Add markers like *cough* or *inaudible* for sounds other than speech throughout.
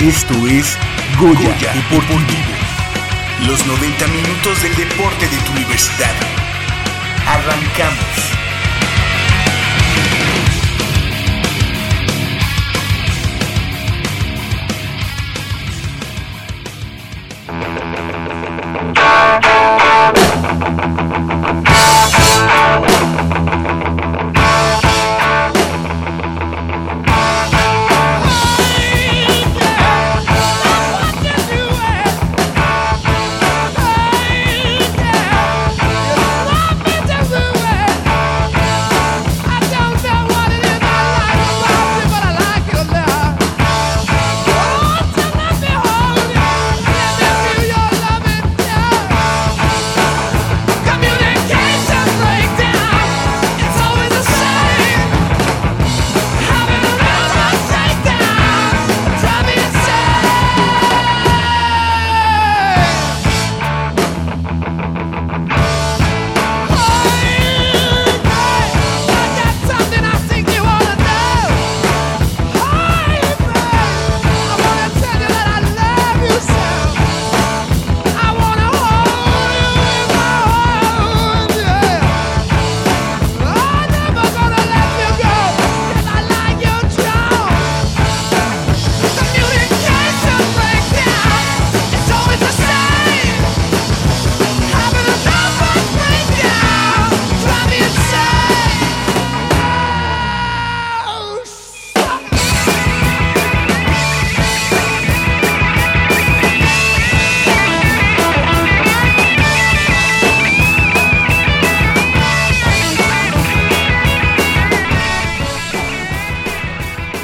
Esto es Goya, Deportivo. Los 90 minutos del deporte de tu universidad. Arrancamos.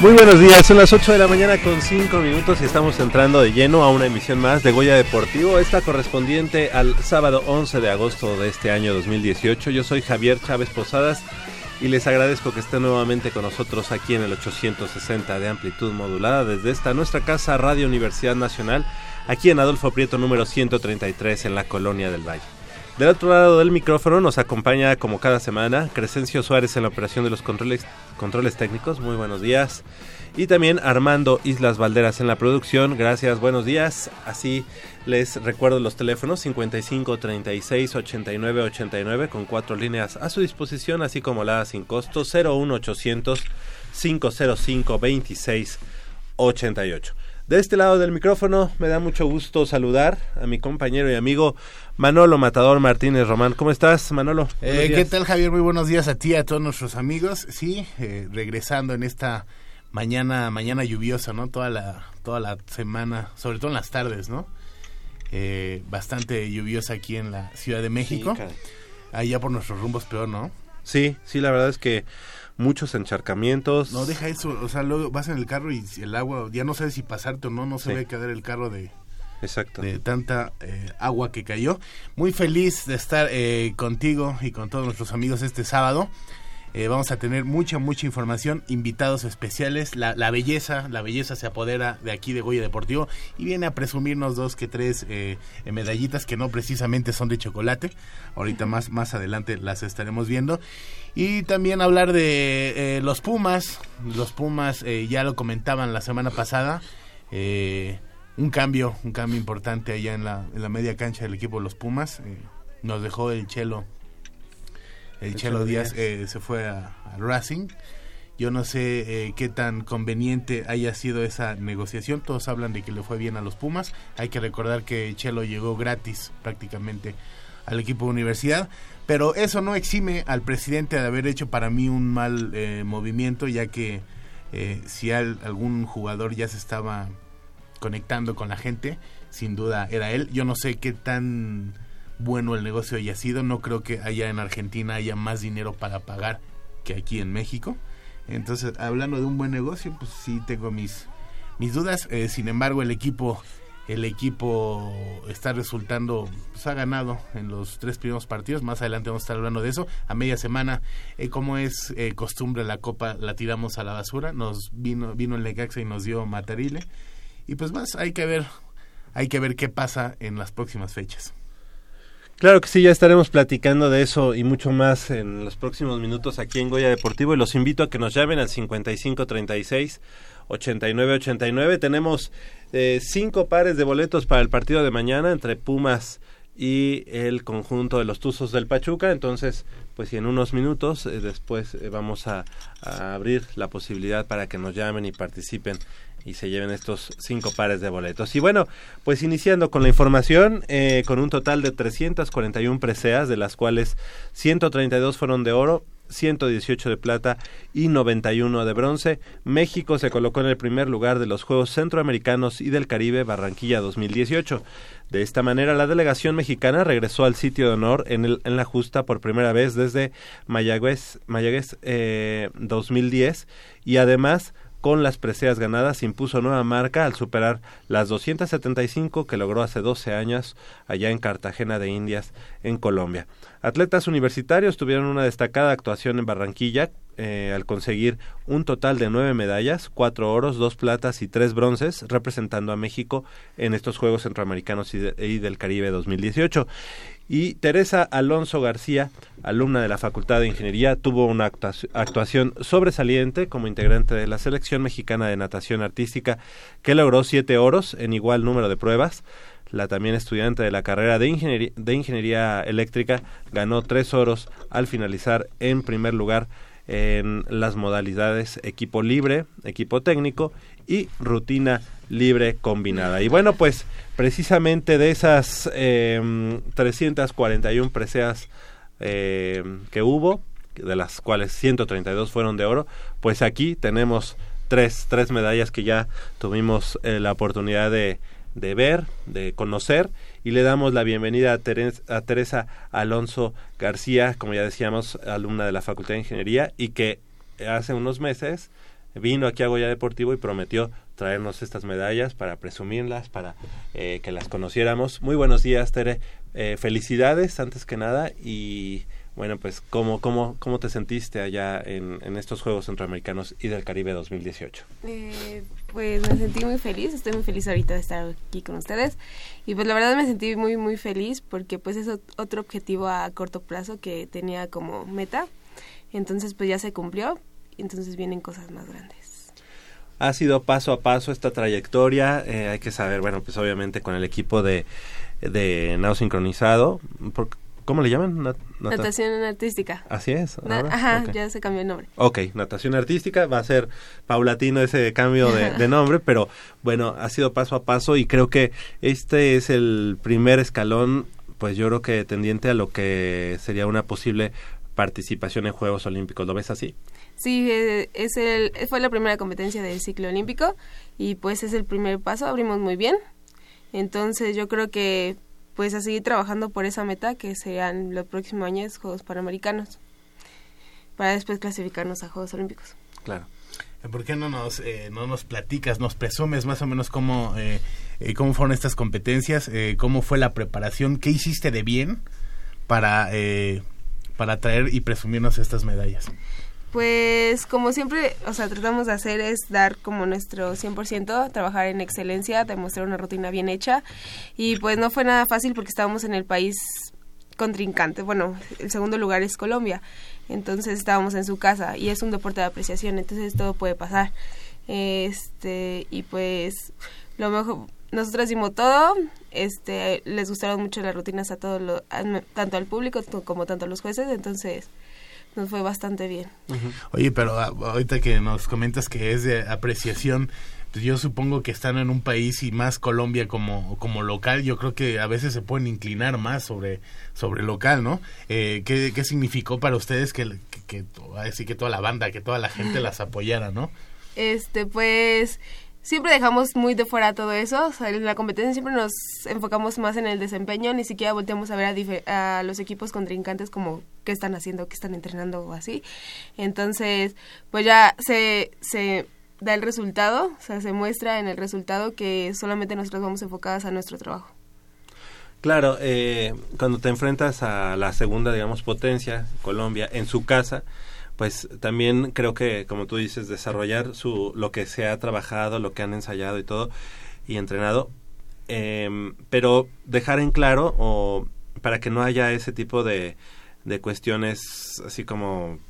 Muy buenos días, son las 8 de la mañana con 5 minutos y estamos entrando de lleno a una emisión más de Goya Deportivo, esta correspondiente al sábado 11 de agosto de este año 2018. Yo soy Javier Chávez Posadas y les agradezco que estén nuevamente con nosotros aquí en el 860 de amplitud modulada desde esta nuestra casa Radio Universidad Nacional, aquí en Adolfo Prieto número 133 en la Colonia del Valle. Del otro lado del micrófono nos acompaña como cada semana Crescencio Suárez en la operación de los controles, controles técnicos. Muy buenos días. Y también Armando Islas Valderas en la producción. Gracias, buenos días. Así les recuerdo los teléfonos 55 36 89 89 con cuatro líneas a su disposición, así como la sin costo 01800 505 26 88. De este lado del micrófono me da mucho gusto saludar a mi compañero y amigo Manolo Matador Martínez Román. ¿Cómo estás, Manolo? Eh, ¿Qué tal, Javier? Muy buenos días a ti y a todos nuestros amigos. Sí, eh, regresando en esta mañana mañana lluviosa, ¿no? Toda la toda la semana, sobre todo en las tardes, ¿no? Eh, bastante lluviosa aquí en la Ciudad de México. Allá por nuestros rumbos peor, ¿no? Sí, sí, la verdad es que muchos encharcamientos. No, deja eso, o sea, luego vas en el carro y el agua, ya no sabes si pasarte o no, no se sí. ve quedar el carro de, Exacto. de tanta eh, agua que cayó. Muy feliz de estar eh, contigo y con todos nuestros amigos este sábado. Eh, vamos a tener mucha, mucha información, invitados especiales. La, la, belleza, la belleza se apodera de aquí de Goya Deportivo y viene a presumirnos dos que tres eh, medallitas que no precisamente son de chocolate. Ahorita más, más adelante las estaremos viendo. Y también hablar de eh, los Pumas. Los Pumas ya lo comentaban la semana pasada. un cambio, un cambio importante allá en la, en la media cancha del equipo de los Pumas. nos dejó el Chelo el Chelo Díaz eh, se fue a, a, Racing. Yo no sé eh, qué tan conveniente haya sido esa negociación. Todos hablan de que le fue bien a los Pumas. Hay que recordar que Chelo llegó gratis prácticamente al equipo de universidad. Pero eso no exime al presidente de haber hecho para mí un mal eh, movimiento, ya que si al, algún jugador ya se estaba conectando con la gente, sin duda era él. Yo no sé qué tan bueno el negocio haya sido. No creo que allá en Argentina haya más dinero para pagar que aquí en México. Entonces, hablando de un buen negocio, pues sí tengo mis mis dudas. Eh, sin embargo, el equipo el equipo está resultando, pues ha ganado en los tres primeros partidos, más adelante vamos a estar hablando de eso, a media semana, eh, como es eh, costumbre, la copa la tiramos a la basura, nos vino, vino el Necaxa y nos dio Matarile, y pues más, hay que ver, hay que ver qué pasa en las próximas fechas. Claro que sí, ya estaremos platicando de eso y mucho más en los próximos minutos aquí en Goya Deportivo y los invito a que nos llamen al 5536 8989. Tenemos eh, cinco pares de boletos para el partido de mañana entre Pumas y el conjunto de los Tuzos del Pachuca. Entonces, pues en unos minutos eh, después eh, vamos a, abrir la posibilidad para que nos llamen y participen y se lleven estos cinco pares de boletos. Y bueno, pues iniciando con la información, eh, con un total de 341 preseas, de las cuales 132 fueron de oro, 118 de plata y 91 de bronce. México se colocó en el primer lugar de los Juegos Centroamericanos y del Caribe Barranquilla 2018. De esta manera, la delegación mexicana regresó al sitio de honor en, el, en la justa por primera vez desde Mayagüez, Mayagüez eh, 2010 y además con las preseas ganadas impuso nueva marca al superar las 275 que logró hace 12 años allá en Cartagena de Indias, en Colombia. Atletas universitarios tuvieron una destacada actuación en Barranquilla eh, al conseguir un total de nueve medallas, cuatro oros, dos platas y tres bronces, representando a México en estos Juegos Centroamericanos y, de, y del Caribe 2018. Y Teresa Alonso García, alumna de la Facultad de Ingeniería, tuvo una actuación sobresaliente como integrante de la selección mexicana de natación artística, que logró siete oros en igual número de pruebas. La también estudiante de la carrera de ingeniería, de ingeniería eléctrica ganó tres oros al finalizar en primer lugar en las modalidades equipo libre, equipo técnico y rutina libre combinada. Y bueno, pues precisamente de esas eh, 341 preseas eh, que hubo, de las cuales 132 fueron de oro, pues aquí tenemos tres, tres medallas que ya tuvimos eh, la oportunidad de, de ver, de conocer y le damos la bienvenida a, Teresa Alonso García, como ya decíamos, alumna de la Facultad de Ingeniería y que hace unos meses vino aquí a Goya Deportivo y prometió traernos estas medallas para presumirlas, para eh, que las conociéramos. Muy buenos días, Tere. Eh, felicidades antes que nada y bueno, pues ¿cómo, cómo, cómo te sentiste allá en, en estos Juegos Centroamericanos y del Caribe 2018? Eh, pues me sentí muy feliz, estoy muy feliz ahorita de estar aquí con ustedes y pues la verdad me sentí muy muy feliz porque pues es otro objetivo a corto plazo que tenía como meta, entonces pues ya se cumplió, entonces vienen cosas más grandes. Ha sido paso a paso esta trayectoria, eh, hay que saber, bueno, pues obviamente con el equipo de, de Nao Sincronizado, porque ¿Cómo le llaman? Nat nata natación artística. Así es. Ajá, okay. ya se cambió el nombre. Ok, natación artística, va a ser paulatino ese cambio de, de, nombre, pero bueno, ha sido paso a paso y creo que este es el primer escalón, pues yo creo que tendiente a lo que sería una posible participación en Juegos Olímpicos. ¿Lo ves así? Sí, es el, fue la primera competencia del ciclo olímpico y pues es el primer paso, abrimos muy bien. Entonces yo creo que pues a seguir trabajando por esa meta que sean los próximos años Juegos Panamericanos para después clasificarnos a Juegos Olímpicos. Claro. ¿Por qué no nos, eh, no nos platicas, nos presumes más o menos cómo, eh, eh, cómo fueron estas competencias, eh, cómo fue la preparación, qué hiciste de bien para, eh, para traer y presumirnos estas medallas? Pues como siempre, o sea, tratamos de hacer es dar como nuestro 100%, trabajar en excelencia, demostrar una rutina bien hecha y pues no fue nada fácil porque estábamos en el país contrincante. Bueno, el segundo lugar es Colombia, entonces estábamos en su casa y es un deporte de apreciación, entonces todo puede pasar. Este, y pues lo mejor nosotros hicimos todo, este, les gustaron mucho las rutinas a todos, tanto al público como tanto a los jueces, entonces nos fue bastante bien. Uh -huh. Oye, pero ahorita que nos comentas que es de apreciación, pues yo supongo que están en un país y más Colombia como, como local, yo creo que a veces se pueden inclinar más sobre, sobre local, ¿no? Eh, ¿qué, ¿Qué significó para ustedes que, que, que, así que toda la banda, que toda la gente las *laughs* apoyara, ¿no? Este, pues siempre dejamos muy de fuera todo eso. En la competencia siempre nos enfocamos más en el desempeño, ni siquiera volteamos a ver a, a, los equipos contrincantes como qué están haciendo, qué están entrenando o así. Entonces, pues ya se, se da el resultado, o sea, se muestra en el resultado que solamente nosotros vamos enfocadas a nuestro trabajo. Claro, eh, cuando te enfrentas a la segunda, digamos, potencia, Colombia, en su casa, pues también creo que, como tú dices, desarrollar su, lo que se ha trabajado, lo que han ensayado y todo, y entrenado, eh, pero dejar en claro, o para que no haya ese tipo de, de cuestiones así como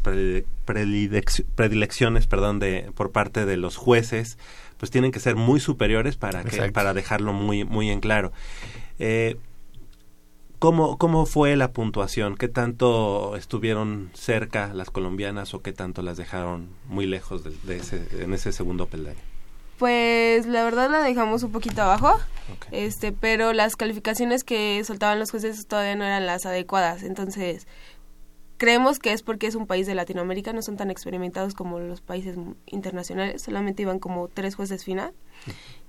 predilecciones perdón de por parte de los jueces pues tienen que ser muy superiores para que para dejarlo muy muy en claro. Eh, ¿Cómo, ¿Cómo fue la puntuación? ¿Qué tanto estuvieron cerca las colombianas o qué tanto las dejaron muy lejos de, ese, en ese segundo peldaño? Pues la verdad la dejamos un poquito abajo, este, pero las calificaciones que soltaban los jueces todavía no eran las adecuadas, entonces creemos que es porque es un país de Latinoamérica, no son tan experimentados como los países internacionales, solamente iban como tres jueces final,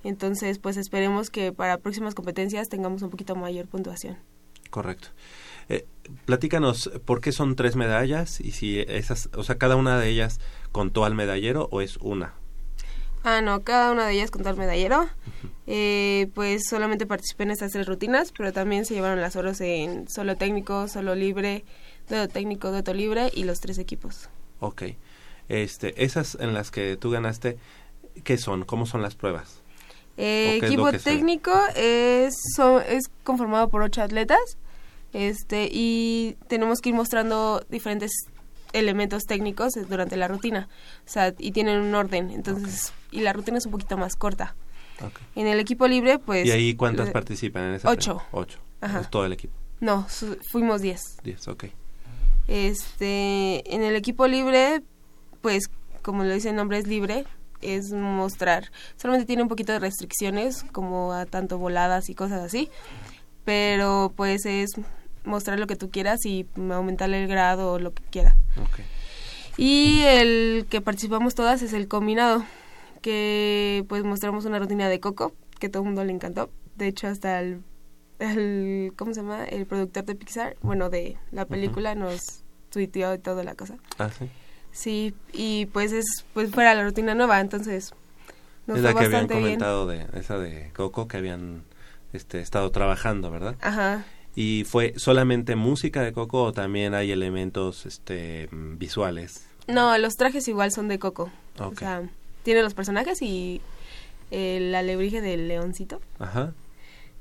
entonces pues esperemos que para próximas competencias tengamos un poquito mayor puntuación. Correcto. Eh, platícanos, ¿por qué son tres medallas? Y si esas, o sea, cada una de ellas contó al medallero o es una? Ah, no, cada una de ellas contó al medallero. Eh, pues solamente participé en estas tres rutinas, pero también se llevaron las oros en solo técnico, solo libre, dueto técnico, dueto libre y los tres equipos. Ok. Este, esas en las que tú ganaste, ¿qué son? ¿Cómo son las pruebas? Eh, equipo técnico es, es conformado por ocho atletas este y tenemos que ir mostrando diferentes elementos técnicos durante la rutina. O sea y tienen un orden entonces y la rutina es un poquito más corta. En el equipo libre pues y ahí cuántas participan en esa ocho. ocho. Ajá. todo el equipo. No fuimos diez. Diez ok. Este en el equipo libre pues como lo dice el nombre es libre es mostrar. Solamente tiene un poquito de restricciones como a tanto voladas y cosas así pero pues es mostrar lo que tú quieras y aumentarle el grado o lo que quieras. Y el que participamos todas es el combinado, que pues mostramos una rutina de Coco, que todo el mundo le encantó. De hecho, hasta el, el ¿cómo se llama? El productor de Pixar, bueno, de la película, nos tuiteó y toda la cosa. Ah, sí. Sí, y pues es pues fuera la rutina nueva, entonces nos es la que habían comentado de esa de Coco que habían este estado trabajando, ¿verdad? Ajá y fue solamente música de Coco o también hay elementos este visuales no los trajes igual son de Coco. O sea tiene los personajes y el alebrije del leoncito. Ajá.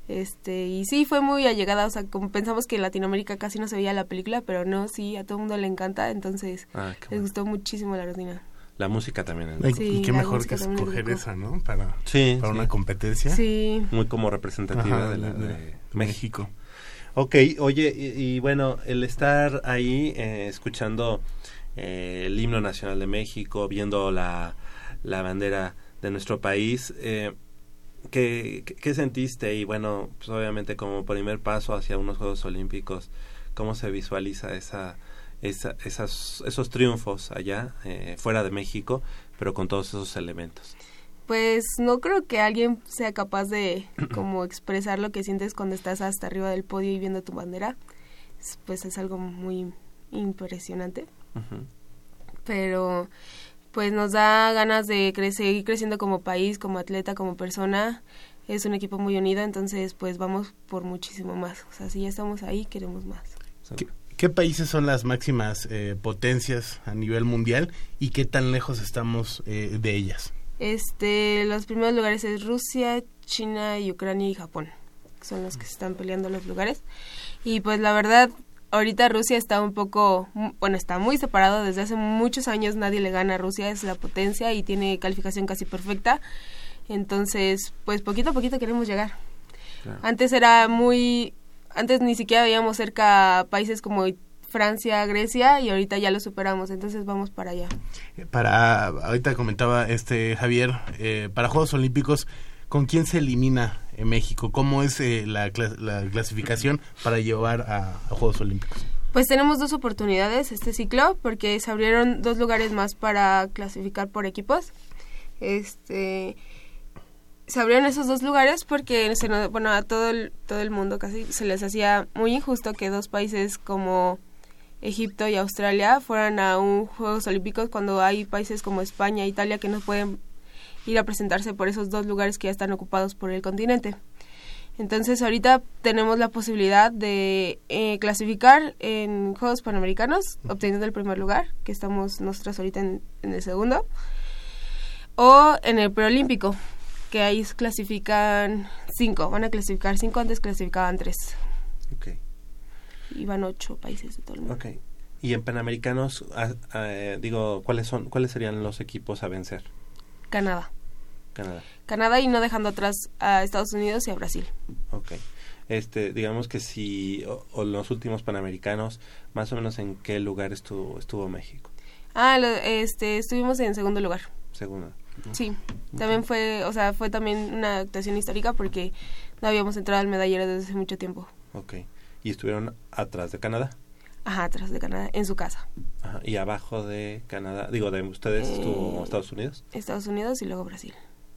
Este y sí fue muy allegada o sea como pensamos que en Latinoamérica casi no se veía la película pero no sí a todo el mundo le encanta entonces ah, les gustó muchísimo la rutina. La música también y qué mejor que escoger esa no para para una competencia. Sí. Muy como representativa de, la, de México Ok, oye, y, bueno, el estar ahí eh, escuchando eh, el himno nacional de México, viendo la, la bandera de nuestro país, eh, ¿qué, ¿qué, sentiste? Y bueno, pues obviamente como primer paso hacia unos Juegos Olímpicos, ¿cómo se visualiza esa, esa, esas, esos triunfos allá, eh, fuera de México, pero con todos esos elementos? Pues no creo que alguien sea capaz de *clears throat* como expresar lo que sientes cuando estás hasta arriba del podio y viendo tu bandera. Pues es algo muy impresionante. Pero pues nos da ganas de seguir creciendo como país, como atleta, como persona. Es un equipo muy unido, entonces pues vamos por muchísimo más. O sea, si ya estamos ahí, queremos más. ¿Qué, países son las máximas eh, potencias a nivel mundial y qué tan lejos estamos eh, de ellas? Este, los primeros lugares es Rusia, China y Ucrania y Japón. Son los que se están peleando los lugares. Y pues la verdad, ahorita Rusia está un poco, bueno, está muy separado. Desde hace muchos años nadie le gana a Rusia, es la potencia y tiene calificación casi perfecta. Entonces, pues poquito a poquito queremos llegar. Antes era muy, antes ni siquiera veíamos cerca países como Francia, Grecia y ahorita ya lo superamos, entonces vamos para allá. Para, ahorita comentaba este Javier, eh, para Juegos Olímpicos, ¿con quién se elimina en México? ¿Cómo es eh, la, clasificación para llevar a, Juegos Olímpicos? Pues tenemos dos oportunidades este ciclo porque se abrieron dos lugares más para clasificar por equipos. Este se abrieron esos dos lugares porque bueno, a todo el, todo el mundo casi se les hacía muy injusto que dos países como Egipto y Australia fueran a un Juegos Olímpicos cuando hay países como España e Italia que no pueden ir a presentarse por esos dos lugares que ya están ocupados por el continente. Entonces ahorita tenemos la posibilidad de eh, clasificar en Juegos Panamericanos, obteniendo el primer lugar, que estamos nosotros ahorita en, en el segundo, o en el preolímpico, que ahí clasifican cinco, van a clasificar cinco, antes clasificaban tres. Y van ocho países de todo el mundo. Ok. Y en Panamericanos, ah, ah, digo, ¿cuáles son, cuáles serían los equipos a vencer? Canadá. Canadá. Canadá y no dejando atrás a Estados Unidos y a Brasil. Ok. Este, digamos que si, o, o los últimos Panamericanos, más o menos en qué lugar estuvo, estuvo México. Ah, lo- este, estuvimos en segundo lugar. Segundo. Sí, también fue, o sea, fue también una actuación histórica porque no habíamos entrado al medallero desde hace mucho tiempo. Ok. Y estuvieron atrás de Canadá. Ajá, atrás de Canadá, en su casa. Ajá. Y abajo de Canadá, digo, de ustedes estuvo Eh, Estados Unidos. Estados Unidos y luego Brasil.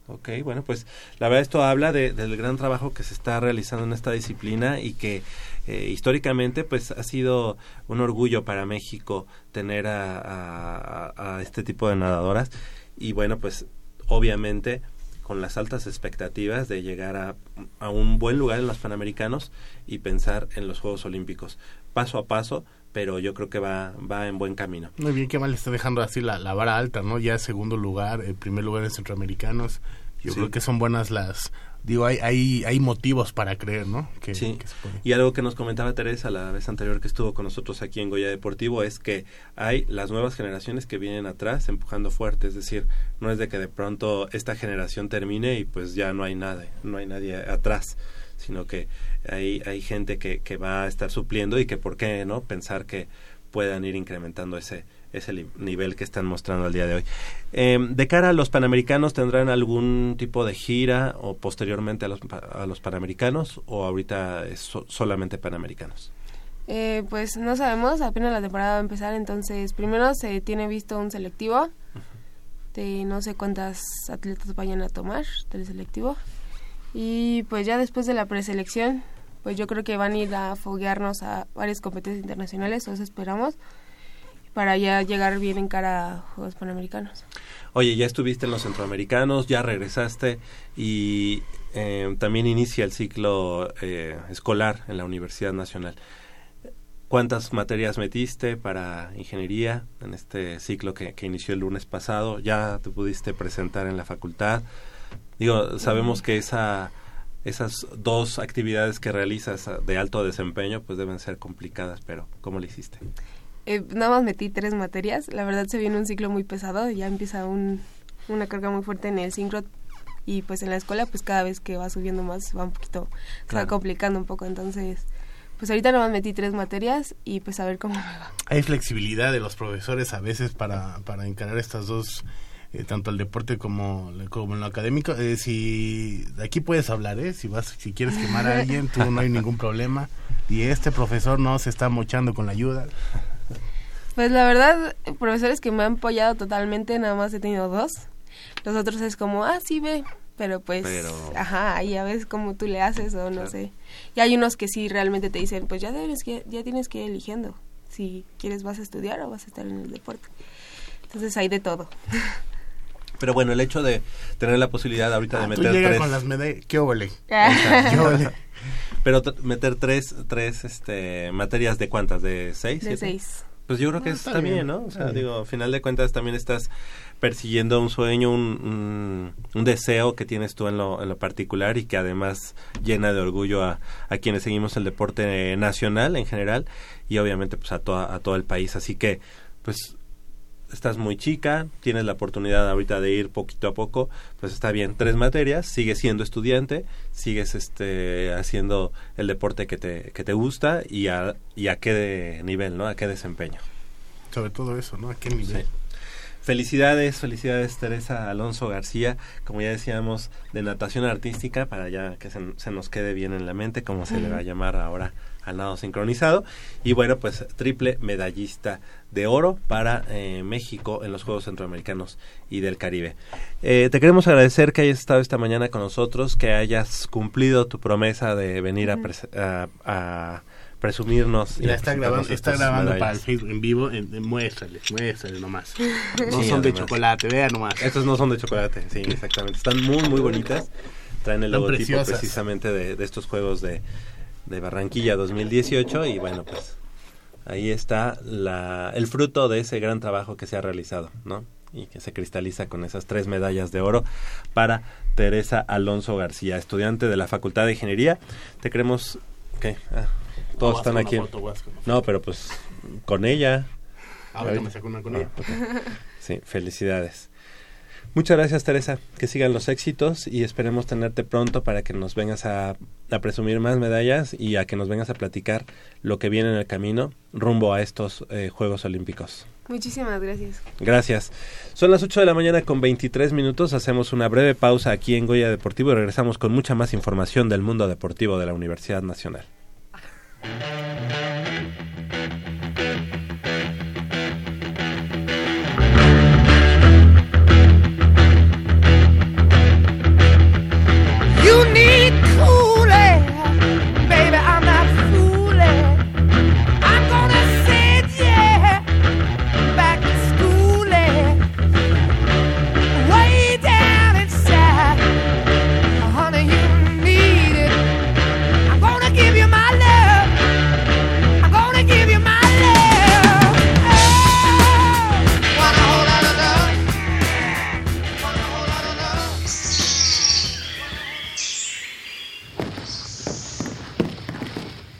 Ok, bueno, pues la verdad esto habla de- del gran trabajo que se está realizando en esta disciplina y que eh, históricamente pues ha sido un orgullo para México tener a, a- a- a este tipo de nadadoras y bueno, pues obviamente con las altas expectativas de llegar a, a un buen lugar en los Panamericanos y pensar en los Juegos Olímpicos, paso a paso, pero yo creo que va, va en buen camino. Muy bien, qué mal está dejando así la, la vara alta, ¿no? Ya segundo lugar, el primer lugar en centroamericanos. Yo Sí. creo que son buenas las... Digo, hay, hay, hay motivos para creer, ¿no? Que, Sí. que se puede. Y algo que nos comentaba Teresa la vez anterior que estuvo con nosotros aquí en Goya Deportivo es que hay las nuevas generaciones que vienen atrás empujando fuerte, es decir, no es de que de pronto esta generación termine y pues ya no hay nada, no hay nadie atrás, sino que hay, hay gente que, que va a estar supliendo y que por qué no pensar que puedan ir incrementando ese ese li- nivel que están mostrando al día de hoy. Eh, de cara a los panamericanos, ¿tendrán algún tipo de gira o posteriormente a los, a los panamericanos o ahorita es so- solamente panamericanos? Eh, pues no sabemos, apenas la temporada va a empezar, entonces primero se tiene visto un selectivo de no sé cuántas atletas vayan a tomar del selectivo y pues ya después de la preselección pues yo creo que van a ir a foguearnos a varias competencias internacionales, eso esperamos, para ya llegar bien en cara a Juegos Panamericanos. Oye, ya estuviste en los centroamericanos, ya regresaste y eh, también inicia el ciclo eh, escolar en la Universidad Nacional. ¿Cuántas materias metiste para ingeniería en este ciclo que, que inició el lunes pasado? ¿Ya te pudiste presentar en la facultad? Digo, sabemos que esa, esas dos actividades que realizas ah, de alto desempeño pues deben ser complicadas, pero ¿cómo lo hiciste? Eh, nada más metí tres materias, la verdad se viene un ciclo muy pesado, ya empieza un, una carga muy fuerte en el sincro y pues en la escuela pues cada vez que va subiendo más va un poquito, se va complicando un poco, entonces pues ahorita nada más metí tres materias y pues a ver cómo me va. Hay flexibilidad de los profesores a veces para, para encarar estas dos, eh, tanto el deporte como, como en lo académico. Eh, si aquí puedes hablar, ¿eh? Si vas, si quieres quemar a alguien, tú no hay ningún problema. Y este profesor no se está mochando con la ayuda. Pues la verdad, profesores que me han apoyado totalmente, nada más he tenido dos. Los otros es como, ah, sí, ve. Pero pues, Pero- ajá, ahí a veces como tú le haces o no Claro. sé. Y hay unos que sí realmente te dicen, pues ya debes que, ya tienes que ir eligiendo. Si quieres vas a estudiar o vas a estar en el deporte. Entonces hay de todo. *laughs* Pero bueno, el hecho de tener la posibilidad ahorita de Ah, meter tres... con las medallas. ¿Qué de *laughs* ¿Qué óvole? Pero meter tres, tres este, materias de cuántas, de seis? siete? seis. Pues yo creo que Ah, está, está bien, bien, ¿no? O sea, bien. digo, al final de cuentas también estás persiguiendo un sueño, un, un, un deseo que tienes tú en lo, en lo particular y que además llena de orgullo a, a quienes seguimos el deporte nacional en general y obviamente pues a, toda, a todo el país. Así que, pues estás muy chica, tienes la oportunidad ahorita de ir poquito a poco, pues está bien. Tres materias, sigues siendo estudiante, sigues este haciendo el deporte que te, que te gusta y a, y a qué de nivel, ¿no? A qué desempeño. Sobre todo eso, ¿no? ¿A qué nivel? Sí. Felicidades, felicidades Teresa Alonso García, como ya decíamos, de natación artística, para ya que se, se nos quede bien en la mente, como se le va a llamar ahora al nado sincronizado. Y bueno, pues triple medallista de oro para eh, México en los Juegos Centroamericanos y del Caribe. Eh, te queremos agradecer que hayas estado esta mañana con nosotros, que hayas cumplido tu promesa de venir a, a- a presumirnos. Ya está grabando, está grabando para el Facebook en vivo. En, muéstrale, muéstrale nomás. *laughs* No son de chocolate, vean nomás. Estos no son de chocolate, sí, exactamente. Están muy, muy bonitas. Traen el logotipo precisamente de, de, estos juegos de, de Barranquilla 2018 y bueno, pues ahí está la, el fruto de ese gran trabajo que se ha realizado, ¿no? Y que se cristaliza con esas tres medallas de oro para Teresa Alonso García, estudiante de la Facultad de Ingeniería. Te queremos... ¿Qué? Ah, todos están aquí. no, pero pues con ella. A ver, me saco una con ella. Ah, sí, felicidades. Muchas gracias Teresa, que sigan los éxitos y esperemos tenerte pronto para que nos vengas a, presumir más medallas y a que nos vengas a platicar lo que viene en el camino rumbo a estos eh, Juegos Olímpicos. Muchísimas gracias. Gracias. Son las 8 de la mañana con 23 minutos, hacemos una breve pausa aquí en Goya Deportivo y regresamos con mucha más información del mundo deportivo de la Universidad Nacional.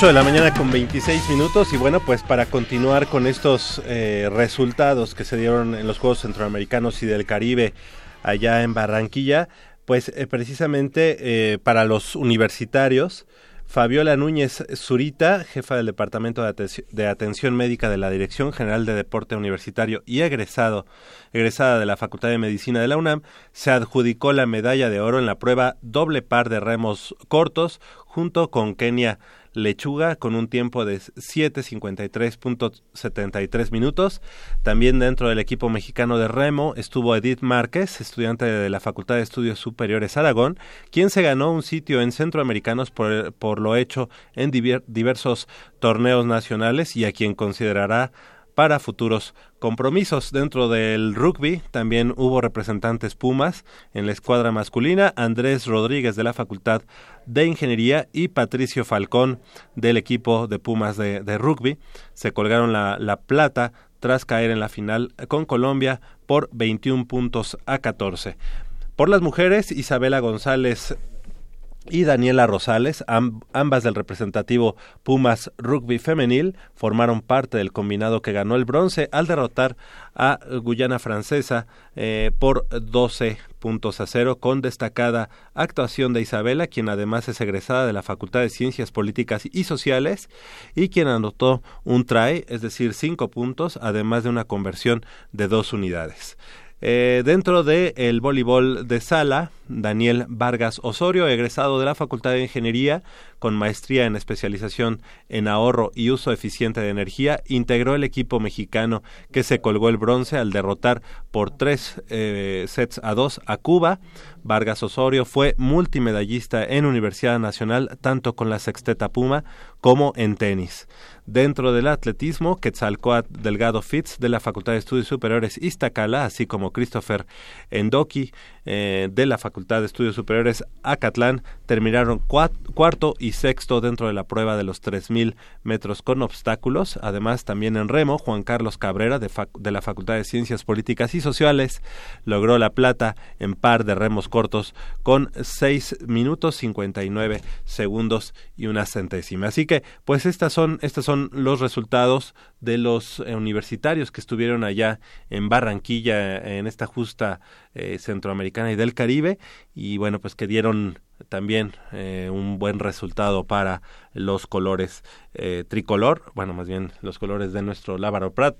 De la mañana con 26 minutos y bueno, pues para continuar con estos eh, resultados que se dieron en los Juegos Centroamericanos y del Caribe allá en Barranquilla, pues eh, precisamente eh, para los universitarios, Fabiola Núñez Zurita, jefa del Departamento de, de, Atención Médica de la Dirección General de Deporte Universitario y egresado, egresada de la Facultad de Medicina de la UNAM, se adjudicó la medalla de oro en la prueba doble par de remos cortos junto con Kenia Lechuga con un tiempo de 7.53.73 minutos. También dentro del equipo mexicano de remo estuvo Edith Márquez, estudiante de la Facultad de Estudios Superiores Aragón, quien se ganó un sitio en Centroamericanos por, por lo hecho en diversos torneos nacionales y a quien considerará para futuros compromisos. Dentro del rugby también hubo representantes Pumas en la escuadra masculina, Andrés Rodríguez de la Facultad de Ingeniería y Patricio Falcón del equipo de Pumas de, rugby. Se colgaron la, la plata tras caer en la final con Colombia por 21 puntos a 14. Por las mujeres, Isabela González y Daniela Rosales, ambas del representativo Pumas Rugby Femenil, formaron parte del combinado que ganó el bronce al derrotar a Guyana Francesa eh, por 12 puntos a cero, con destacada actuación de Isabela, quien además es egresada de la Facultad de Ciencias Políticas y Sociales y quien anotó un try, es decir, cinco puntos, además de una conversión de dos unidades. Eh, dentro del el voleibol de sala, Daniel Vargas Osorio, egresado de la Facultad de Ingeniería con maestría en especialización en ahorro y uso eficiente de energía, integró el equipo mexicano que se colgó el bronce al derrotar por tres eh, sets a dos a Cuba. Vargas Osorio fue multimedallista en Universidad Nacional tanto con la sexteta Puma como en tenis. Dentro del atletismo, Quetzalcoatl Delgado Fitz de la Facultad de Estudios Superiores Iztacala, así como Christopher Endoki eh, de la Facultad de Estudios Superiores Acatlán, terminaron cuarto y sexto dentro de la prueba de los 3.000 metros con obstáculos. Además, también en remo, Juan Carlos Cabrera de, de la Facultad de Ciencias Políticas y Sociales logró la plata en par de remos cortos con 6 minutos 59 segundos y una centésima. Así que, pues estas son, estas son los resultados de los eh, universitarios que estuvieron allá en Barranquilla en esta justa eh, centroamericana y del Caribe y bueno, pues que dieron también eh, un buen resultado para los colores tricolor, bueno, más bien los colores de nuestro Lábaro Prat,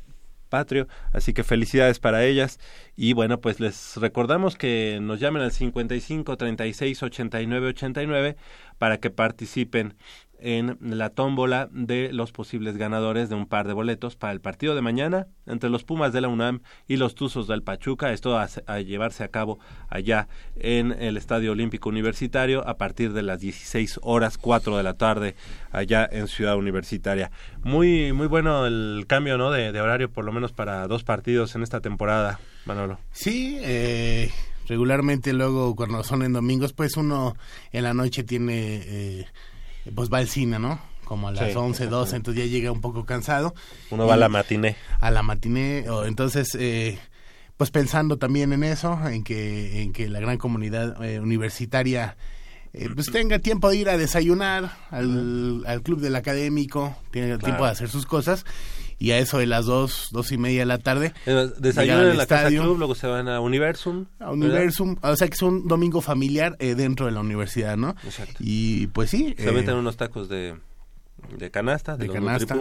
patrio. Así que felicidades para ellas. Y bueno, pues les recordamos que nos llamen al 55 36 89 89 para que participen en la tómbola de los posibles ganadores de un par de boletos para el partido de mañana entre los Pumas de la UNAM y los Tuzos del Pachuca. Esto a, a llevarse a cabo allá en el Estadio Olímpico Universitario a partir de las 16 horas 4 de la tarde allá en Ciudad Universitaria. Muy muy bueno el cambio ¿no? de, horario por lo menos para dos partidos en esta temporada, Manolo. Sí, eh, regularmente luego cuando son en domingos pues uno en la noche tiene... Eh, pues va al cine, ¿no? Como a las once, 11, 12, entonces ya llega un poco cansado. Uno va a la matiné. A la matiné, o entonces, eh, pues pensando también en eso, en que, en que la gran comunidad eh, universitaria eh, pues *clears throat* tenga tiempo de ir a desayunar al, al club del académico, tiene tiempo de hacer sus cosas y a eso de las dos, dos y media de la tarde. Desayunan en la casa club, luego se van a Universum. A Universum, o sea que es un domingo familiar eh, dentro de la universidad, ¿no? Exacto. Y pues sí. Se meten eh, unos tacos de, de canasta, de, canasta,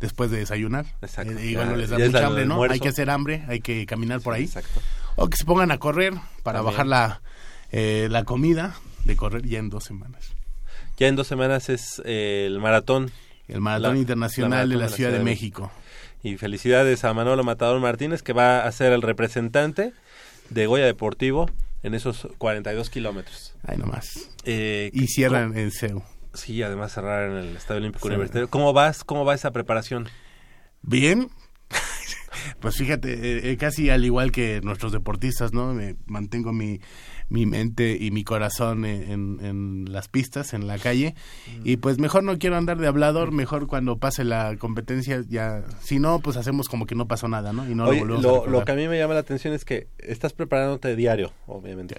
después de desayunar. Exacto. Eh, igual no les da mucha hambre, ¿no? Hay que hacer hambre, hay que caminar por ahí. Exacto. O que se pongan a correr para bajar la, la comida de correr ya en dos semanas. Ya en dos semanas es el maratón el Maratón Internacional de la, Ciudad, de, México. Y felicidades a Manolo Matador Martínez, que va a ser el representante de Goya Deportivo en esos 42 kilómetros. Ahí nomás. Eh, y cierran en CEU. Sí, además cerrar en el Estadio Olímpico Universitario. ¿Cómo vas? ¿Cómo va esa preparación? Bien. *laughs* pues fíjate, eh, eh, casi al igual que nuestros deportistas, ¿no? Me mantengo mi mi mente y mi corazón en, en, las pistas, en la calle. Mm. Y pues mejor no quiero andar de hablador, mejor cuando pase la competencia ya, si no, pues hacemos como que no pasó nada, ¿no? Y no lo, lo, que a mí me llama la atención es que estás preparándote diario, obviamente.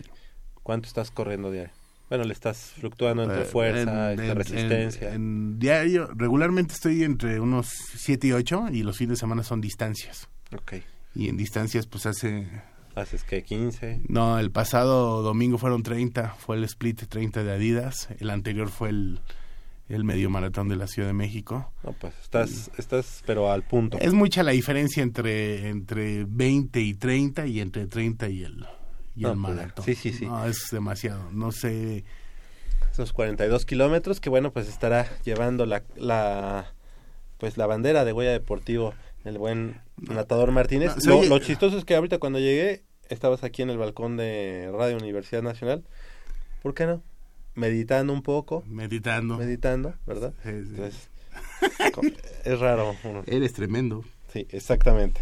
¿Cuánto estás corriendo diario? Bueno, le estás fluctuando entre eh, fuerza, entre resistencia. En, diario, regularmente estoy entre unos 7 y 8 y los fines de semana son distancias. Ok. Y en distancias pues hace ¿Haces que 15? No, el pasado domingo fueron 30, fue el split 30 de Adidas, el anterior fue el, el medio maratón de la Ciudad de México. No, pues estás, estás pero al punto. Es mucha la diferencia entre, entre 20 y 30 y entre 30 y el, y el pues, maratón. Sí, sí, sí. No, es demasiado, no sé. Esos 42 kilómetros que bueno, pues estará llevando la, la, pues la bandera de huella deportivo el buen Natador Martínez. lo, chistoso es que ahorita cuando llegué, estabas aquí en el balcón de Radio Universidad Nacional. ¿Por qué no? Meditando un poco. Meditando. Meditando, ¿verdad? es raro. Él es tremendo. Sí, exactamente.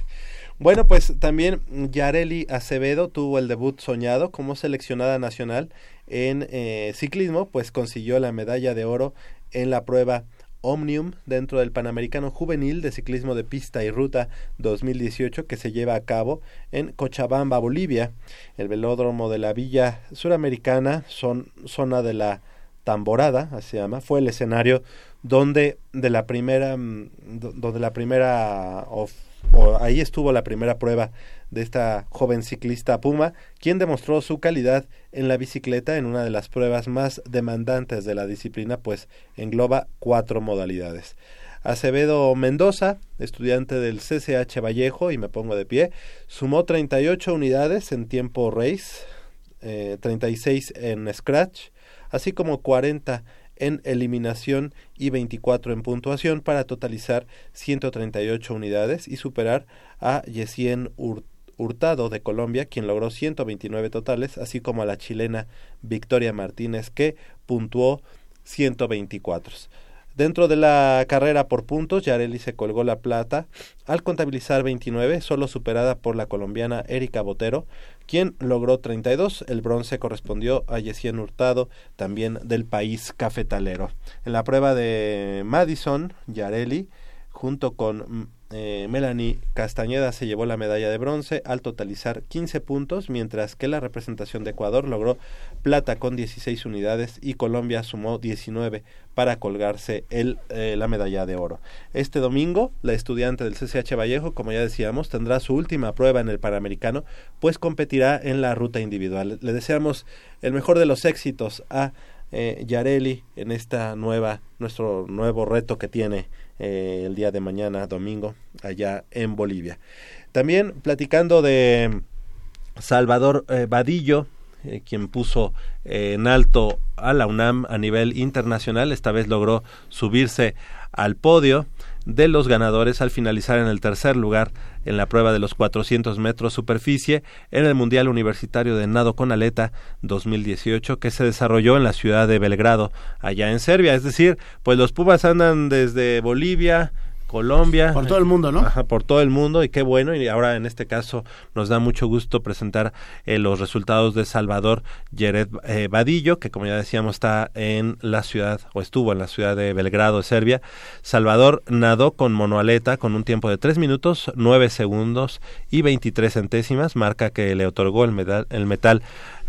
Bueno, pues también Yareli Acevedo tuvo el debut soñado como seleccionada nacional en eh, ciclismo, pues consiguió la medalla de oro en la prueba Omnium dentro del Panamericano Juvenil de Ciclismo de Pista y Ruta 2018 que se lleva a cabo en Cochabamba, Bolivia. El velódromo de la Villa Suramericana, son, zona de la Tamborada, así se llama, fue el escenario donde de la primera, mm, donde la primera, ahí estuvo la primera prueba de esta joven ciclista Puma, quien demostró su calidad en la bicicleta en una de las pruebas más demandantes de la disciplina, pues engloba cuatro modalidades. Acevedo Mendoza, estudiante del CCH Vallejo, y me pongo de pie, sumó 38 unidades en tiempo race, eh, 36 en scratch, así como 40 en eliminación y 24 en puntuación para totalizar 138 unidades y superar a Yesien Hurtado de Colombia, quien logró 129 totales, así como a la chilena Victoria Martínez, que puntuó 124. Dentro de la carrera por puntos, Yareli se colgó la plata al contabilizar 29, solo superada por la colombiana Erika Botero, quien logró 32. El bronce correspondió a Yesien Hurtado, también del país cafetalero. En la prueba de Madison, Yareli, junto con eh, Melanie Castañeda se llevó la medalla de bronce al totalizar 15 puntos, mientras que la representación de Ecuador logró plata con 16 unidades y Colombia sumó 19 para colgarse el, eh, la medalla de oro. Este domingo, la estudiante del CCH Vallejo, como ya decíamos, tendrá su última prueba en el Panamericano, pues competirá en la ruta individual. Le deseamos el mejor de los éxitos a eh, Yareli en esta nueva, nuestro nuevo reto que tiene eh, el día de mañana, domingo, allá en Bolivia. También platicando de Salvador eh, Vadillo, eh, quien puso en alto a la UNAM a nivel internacional, esta vez logró subirse al podio de los ganadores al finalizar en el tercer lugar en la prueba de los 400 metros superficie en el Mundial Universitario de Nado con Aleta 2018 que se desarrolló en la ciudad de Belgrado, allá en Serbia. Es decir, pues los Pumas andan desde Bolivia, Colombia. Por todo el mundo, ¿no? Ajá, por todo el mundo y qué bueno. Y ahora en este caso nos da mucho gusto presentar eh, los resultados de Salvador Yered eh, Vadillo, que como ya decíamos está en la ciudad o estuvo en la ciudad de Belgrado, Serbia. Salvador nadó con monoaleta con un tiempo de 3 minutos, 9 segundos y 23 centésimas, marca que le otorgó el metal, el metal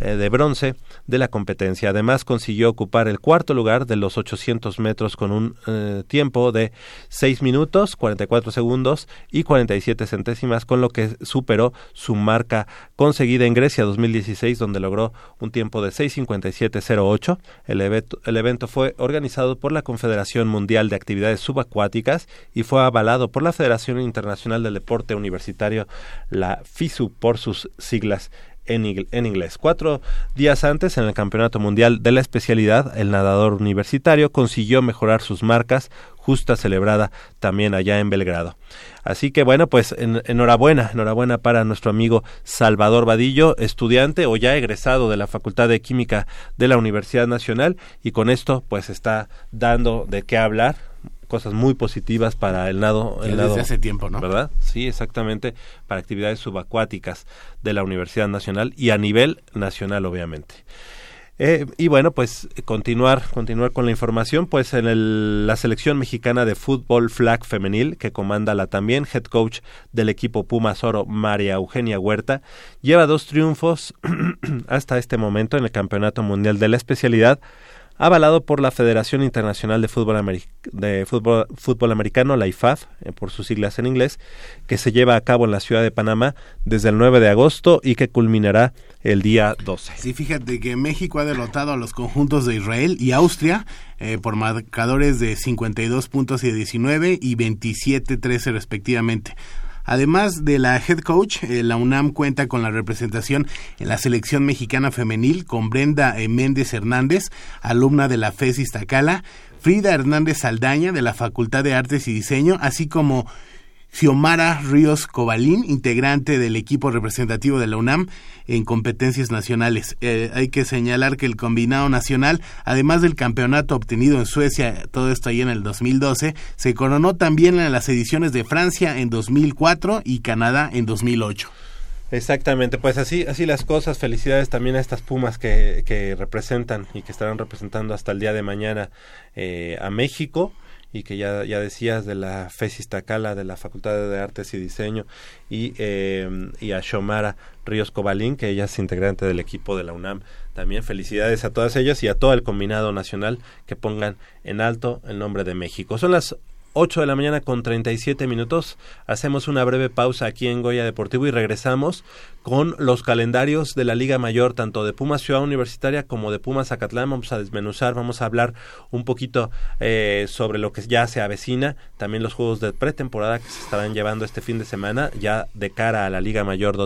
eh, de bronce de la competencia. Además consiguió ocupar el cuarto lugar de los 800 metros con un eh, tiempo de 6 minutos, 44 segundos y 47 centésimas, con lo que superó su marca conseguida en Grecia 2016, donde logró un tiempo de 6.57.08. El, evento, el evento fue organizado por la Confederación Mundial de Actividades Subacuáticas y fue avalado por la Federación Internacional del Deporte Universitario, la FISU, por sus siglas en, inglés. Cuatro días antes, en el Campeonato Mundial de la especialidad, el nadador universitario consiguió mejorar sus marcas, justa celebrada también allá en Belgrado. Así que bueno, pues enhorabuena, enhorabuena para nuestro amigo Salvador Vadillo, estudiante o ya egresado de la Facultad de Química de la Universidad Nacional y con esto pues está dando de qué hablar cosas muy positivas para el nado. El desde hace tiempo, ¿no? ¿Verdad? Sí, exactamente, para actividades subacuáticas de la Universidad Nacional y a nivel nacional, obviamente. Eh, y bueno, pues continuar, continuar con la información, pues en el, la selección mexicana de fútbol flag femenil, que comanda la también head coach del equipo Pumas Oro, María Eugenia Huerta, lleva dos triunfos *clears throat* hasta este momento en el Campeonato Mundial de la especialidad, avalado por la Federación Internacional de Fútbol, de Fútbol, Fútbol Americano, la IFAF, eh, por sus siglas en inglés, que se lleva a cabo en la ciudad de Panamá desde el 9 de agosto y que culminará el día 12. Sí, fíjate que México ha derrotado a los conjuntos de Israel y Austria eh, por marcadores de 52 puntos y 19 y 27-13 respectivamente. Además de la head coach, eh, la UNAM cuenta con la representación en la selección mexicana femenil con Brenda eh, Méndez Hernández, alumna de la FES Iztacala, Frida Hernández Saldaña de la Facultad de Artes y Diseño, así como Xiomara Ríos Cobalín, integrante del equipo representativo de la UNAM en competencias nacionales. Eh, hay que señalar que el combinado nacional, además del campeonato obtenido en Suecia, todo esto ahí en el 2012, se coronó también en las ediciones de Francia en 2004 y Canadá en 2008. Exactamente, pues así, así las cosas. Felicidades también a estas Pumas que, que representan y que estarán representando hasta el día de mañana eh, a México y que ya, ya decías de la FESIS Tacala, de la Facultad de Artes y Diseño, y, eh, y a Shomara Ríos Cobalín, que ella es integrante del equipo de la UNAM. También felicidades a todas ellas y a todo el combinado nacional que pongan en alto el nombre de México. Son las 8 de la mañana con 37 minutos. Hacemos una breve pausa aquí en Goya Deportivo y regresamos con los calendarios de la Liga Mayor, tanto de Pumas Ciudad Universitaria como de Pumas Zacatlán. Vamos a desmenuzar, vamos a hablar un poquito eh, sobre lo que ya se avecina, también los juegos de pretemporada que se estarán llevando este fin de semana, ya de cara a la Liga Mayor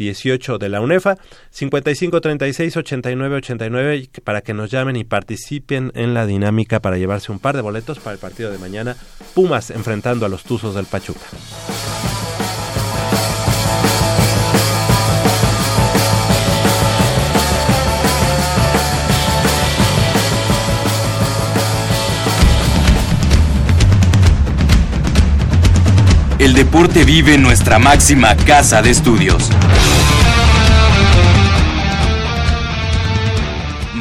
2018 de la UNEFA. 55 36 89 89 para que nos llamen y participen en la dinámica para llevarse un par de boletos para el partido de mañana. Pumas enfrentando a los Tuzos del Pachuca. El deporte vive en nuestra máxima casa de estudios.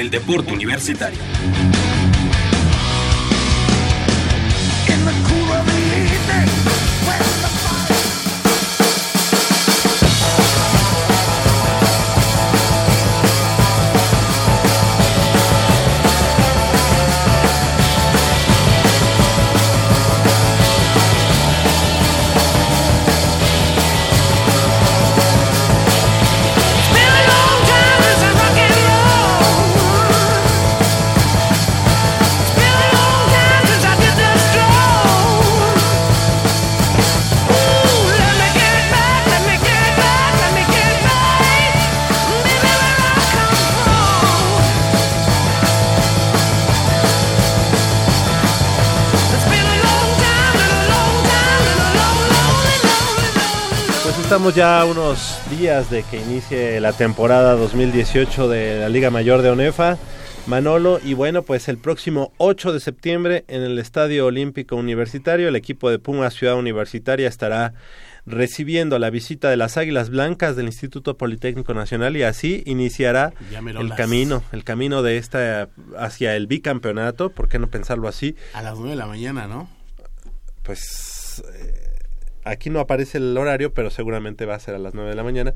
del deporte universitario. Estamos ya a unos días de que inicie la temporada 2018 de la Liga Mayor de ONEFA. Manolo, y bueno, pues el próximo 8 de septiembre en el Estadio Olímpico Universitario, el equipo de Puma Ciudad Universitaria estará recibiendo la visita de las Águilas Blancas del Instituto Politécnico Nacional y así iniciará el camino, el camino de esta hacia el bicampeonato, ¿por qué no pensarlo así? A las 9 de la mañana, ¿no? pues eh, aquí no aparece el horario, pero seguramente va a ser a las 9 de la mañana.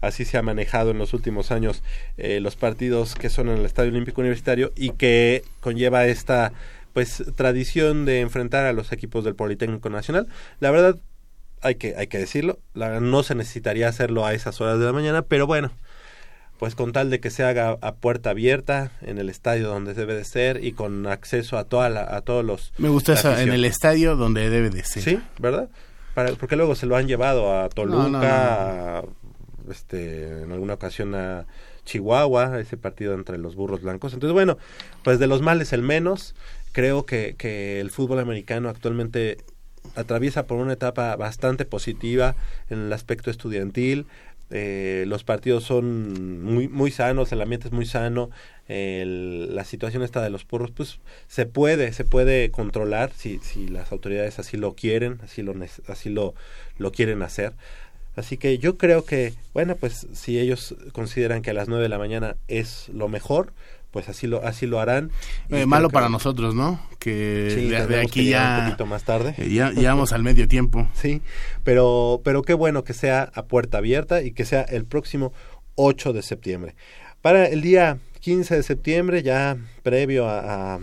Así se ha manejado en los últimos años eh, los partidos que son en el Estadio Olímpico Universitario y que conlleva esta pues tradición de enfrentar a los equipos del Politécnico Nacional. La verdad hay que hay que decirlo, la- no se necesitaría hacerlo a esas horas de la mañana, pero bueno, pues con tal de que se haga a puerta abierta en el estadio donde debe de ser y con acceso a toda la, a todos los Me gusta eso, en el estadio donde debe de ser. Sí, ¿verdad? Para, porque luego se lo han llevado a Toluca, No, no, no. a, este, en alguna ocasión a Chihuahua, ese partido entre los burros blancos. Entonces, bueno, pues de los males el menos. Creo que, que el fútbol americano actualmente atraviesa por una etapa bastante positiva en el aspecto estudiantil. Eh, los partidos son muy muy sanos, el ambiente es muy sano, el- la situación esta de los porros, pues se puede se puede controlar si, si las autoridades así lo quieren, así lo así lo lo quieren hacer. Así que yo creo que, bueno, pues si ellos consideran que a las 9 de la mañana es lo mejor, pues así lo así lo harán. Eh, malo que- para nosotros, ¿no? Que Sí, de, de tendremos que aquí llegar un ya, poquito más tarde. eh, ya llegamos al medio tiempo. *laughs* Sí, pero, pero qué bueno que sea a puerta abierta y que sea el próximo 8 de septiembre. Para el día 15 de septiembre, ya previo a,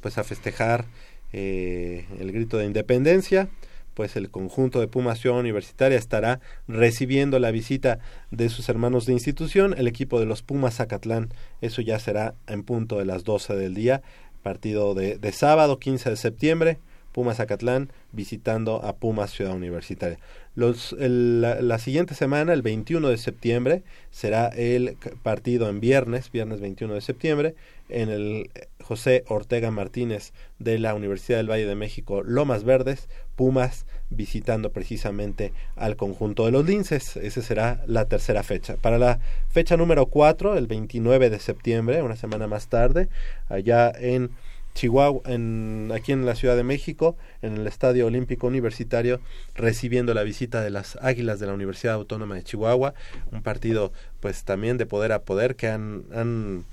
pues a festejar eh, el grito de independencia, pues el conjunto de Puma Ciudad Universitaria estará recibiendo la visita de sus hermanos de institución, el equipo de los Pumas Zacatlán. Eso ya será en punto de las 12 del día, partido de, de sábado 15 de septiembre. Pumas Zacatlán visitando a Pumas Ciudad Universitaria. Los, la, la siguiente semana, el 21 de septiembre, será el partido en viernes, viernes 21 de septiembre, en el José Ortega Martínez de la Universidad del Valle de México, Lomas Verdes, Pumas visitando precisamente al conjunto de los linces. Esa será la tercera fecha. Para la fecha número 4, el 29 de septiembre, una semana más tarde, allá en Chihuahua, en, aquí en la Ciudad de México, en el Estadio Olímpico Universitario, recibiendo la visita de las Águilas de la Universidad Autónoma de Chihuahua, un partido pues también de poder a poder que han, han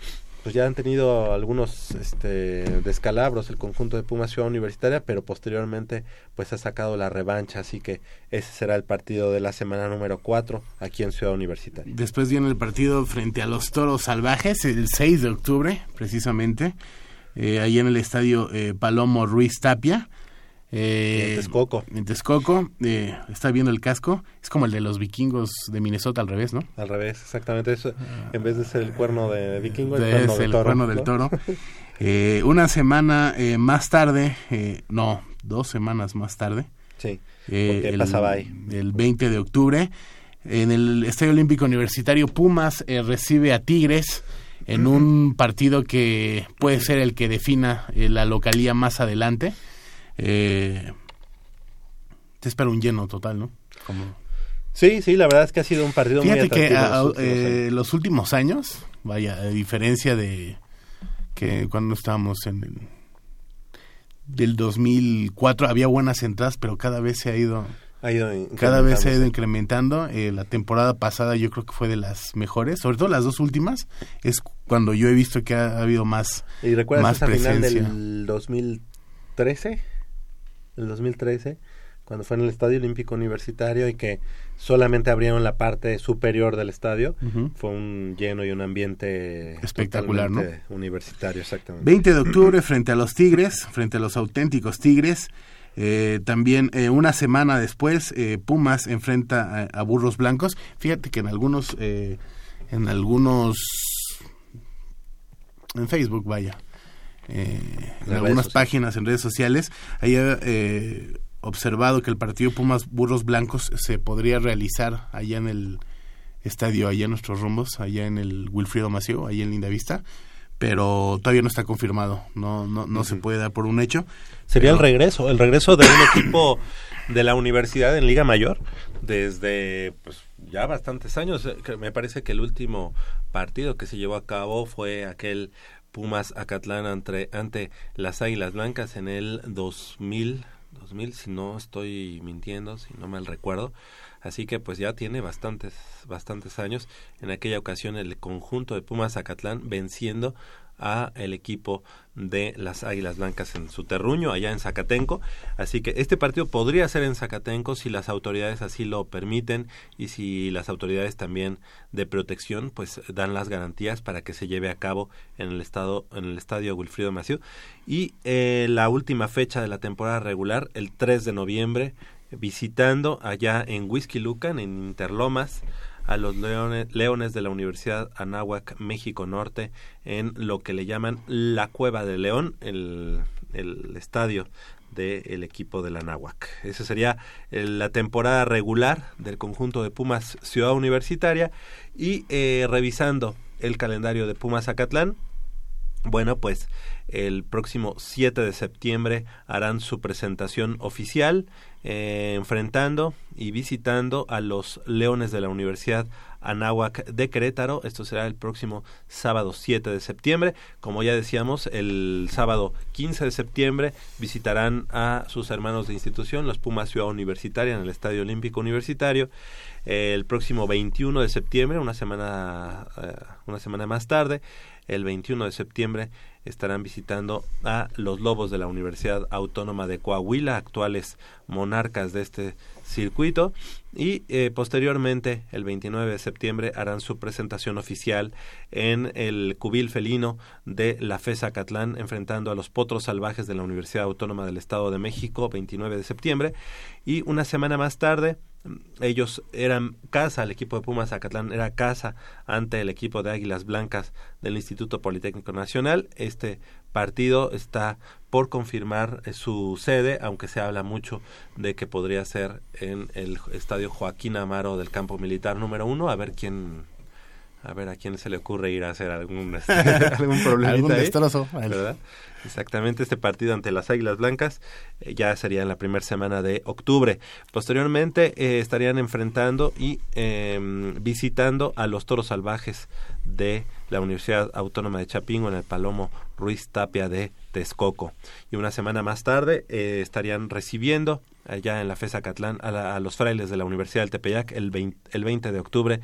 pues ya han tenido algunos este, descalabros el conjunto de Pumas Ciudad Universitaria, pero posteriormente pues ha sacado la revancha, así que ese será el partido de la semana número 4 aquí en Ciudad Universitaria. Después viene el partido frente a los Toros Salvajes, el 6 de octubre, precisamente, eh, ahí en el estadio eh, Palomo Ruiz Tapia. Eh, en Texcoco. En Texcoco, eh, está viendo el casco, es como el de los vikingos de Minnesota al revés, ¿no? Al revés, exactamente. Eso, en vez de ser el cuerno de vikingo, el es cuerno, el del toro, cuerno del toro. Eh, una semana eh, más tarde, eh, no, dos semanas más tarde, Sí, eh, el, pasaba ahí. el 20 de octubre, en el Estadio Olímpico Universitario Pumas eh, recibe a Tigres en un partido que puede ser el que defina eh, la localía más adelante. Eh, te espera un lleno total, ¿no? Como... Sí, sí, la verdad es que ha sido un partido muy Fíjate que atractivo. a- los últimos eh, años. los últimos años, vaya, a diferencia de que cuando estábamos en el del 2004 había buenas entradas, pero cada vez se ha ido ha ido cada vez se ha ido incrementando. Eh, la temporada pasada yo creo que fue de las mejores, sobre todo las dos últimas, es cuando yo he visto que ha, ha habido más ¿Y recuerdas más esa final presencia. del 2013? El 2013, cuando fue en el Estadio Olímpico Universitario y que solamente abrieron la parte superior del estadio. Fue un lleno y un ambiente Espectacular, ¿no? universitario, exactamente. 20 de octubre frente a los Tigres, frente a los auténticos Tigres. Eh, también eh, una semana después, eh, Pumas enfrenta a, a Burros Blancos. Fíjate que en algunos, eh, en algunos, en Facebook, vaya, eh, en algunas páginas, en redes sociales, hay eh, observado que el partido Pumas Burros Blancos se podría realizar allá en el estadio, allá en nuestros rumbos, allá en el Wilfrido Mació, allá en Lindavista pero todavía no está confirmado, no no, no se puede dar por un hecho. Sería el regreso, el regreso de un equipo de la universidad en Liga Mayor desde pues, ya bastantes años. Eh, Me parece que el último partido que se llevó a cabo fue aquel Pumas Acatlán ante, ante las Águilas Blancas en el 2000, 2000 si no estoy mintiendo, si no mal recuerdo. Así que pues ya tiene bastantes bastantes años. En aquella ocasión el conjunto de Pumas Acatlán venciendo a el equipo de las Águilas Blancas en su terruño, allá en Zacatenco. Así que este partido podría ser en Zacatenco si las autoridades así lo permiten y si las autoridades también de protección pues dan las garantías para que se lleve a cabo en el estado en el estadio Wilfrido Maciú y eh, la última fecha de la temporada regular el 3 de noviembre visitando allá en Whisky Lucan en Interlomas a los leones, de la Universidad Anáhuac, México Norte, en lo que le llaman la Cueva de León, el, el estadio del equipo del Anáhuac. Esa sería eh, la temporada regular del conjunto de Pumas Ciudad Universitaria y eh, revisando el calendario de Pumas Acatlán, bueno, pues el próximo 7 de septiembre harán su presentación oficial, eh, enfrentando y visitando a los Leones de la Universidad Anáhuac de Querétaro. Esto será el próximo sábado 7 de septiembre. Como ya decíamos, el sábado 15 de septiembre visitarán a sus hermanos de institución, los Pumas Ciudad Universitaria, en el Estadio Olímpico Universitario. Eh, el próximo 21 de septiembre, una semana, eh, una semana más tarde, el 21 de septiembre estarán visitando a los Lobos de la Universidad Autónoma de Coahuila, actuales monarcas de este circuito, y eh, posteriormente, el 29 de septiembre, harán su presentación oficial en el cubil felino de la FESA Catlán, enfrentando a los Potros Salvajes de la Universidad Autónoma del Estado de México, 29 de septiembre, y una semana más tarde, ellos eran casa, el equipo de Pumas Zacatlán era casa ante el equipo de Águilas Blancas del Instituto Politécnico Nacional. Este partido está por confirmar eh, su sede, aunque se habla mucho de que podría ser en el estadio Joaquín Amaro del campo militar número uno, a ver quién a ver a quién se le ocurre ir a hacer algún *laughs* este, algún *laughs* problemita Algún ahí, destrozo. ¿verdad? Exactamente, este partido ante las Águilas Blancas eh, ya sería en la primera semana de octubre. Posteriormente eh, estarían enfrentando y em, visitando a los Toros Salvajes de la Universidad Autónoma de Chapingo en el Palomo Ruiz Tapia de Texcoco. Y una semana más tarde eh, estarían recibiendo allá en la FESA Catlán a, la- a los frailes de la Universidad del Tepeyac el 20, el 20 de octubre,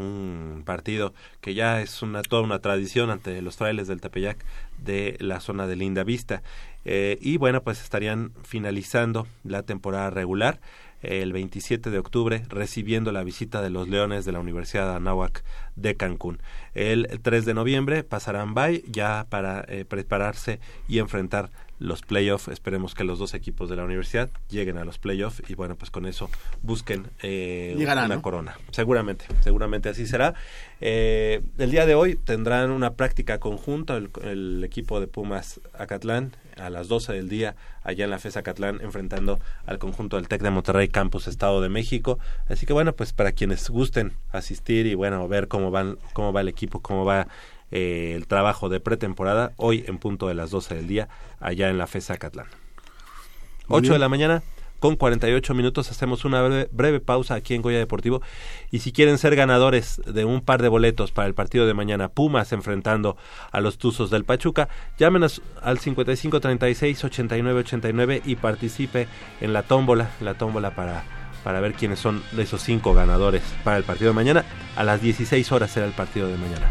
un partido que ya es una toda una tradición ante los frailes del Tepeyac de la zona de Linda Vista. Eh, y bueno, pues estarían finalizando la temporada regular eh, el 27 de octubre recibiendo la visita de los Leones de la Universidad de Anáhuac de Cancún. El 3 de noviembre pasarán by ya para eh, prepararse y enfrentar los playoffs. Esperemos que los dos equipos de la universidad lleguen a los playoffs y bueno, pues con eso busquen eh, Llegará, una ¿no? corona. Seguramente, seguramente así será. Eh, el día de hoy tendrán una práctica conjunta el, el equipo de Pumas Acatlán a las 12 del día allá en la FES Acatlán enfrentando al conjunto del TEC de Monterrey Campus Estado de México. Así que bueno, pues para quienes gusten asistir y bueno, ver cómo van cómo va el equipo, cómo va eh, el trabajo de pretemporada hoy en punto de las 12 del día allá en la FES Acatlán. Muy 8 de la mañana con 48 minutos hacemos una breve, breve pausa aquí en Goya Deportivo y si quieren ser ganadores de un par de boletos para el partido de mañana Pumas enfrentando a los Tuzos del Pachuca, llámenos al 55 36 89 89 y participe en la tómbola, la tómbola para para ver quiénes son de esos cinco ganadores para el partido de mañana. A las 16 horas será el partido de mañana.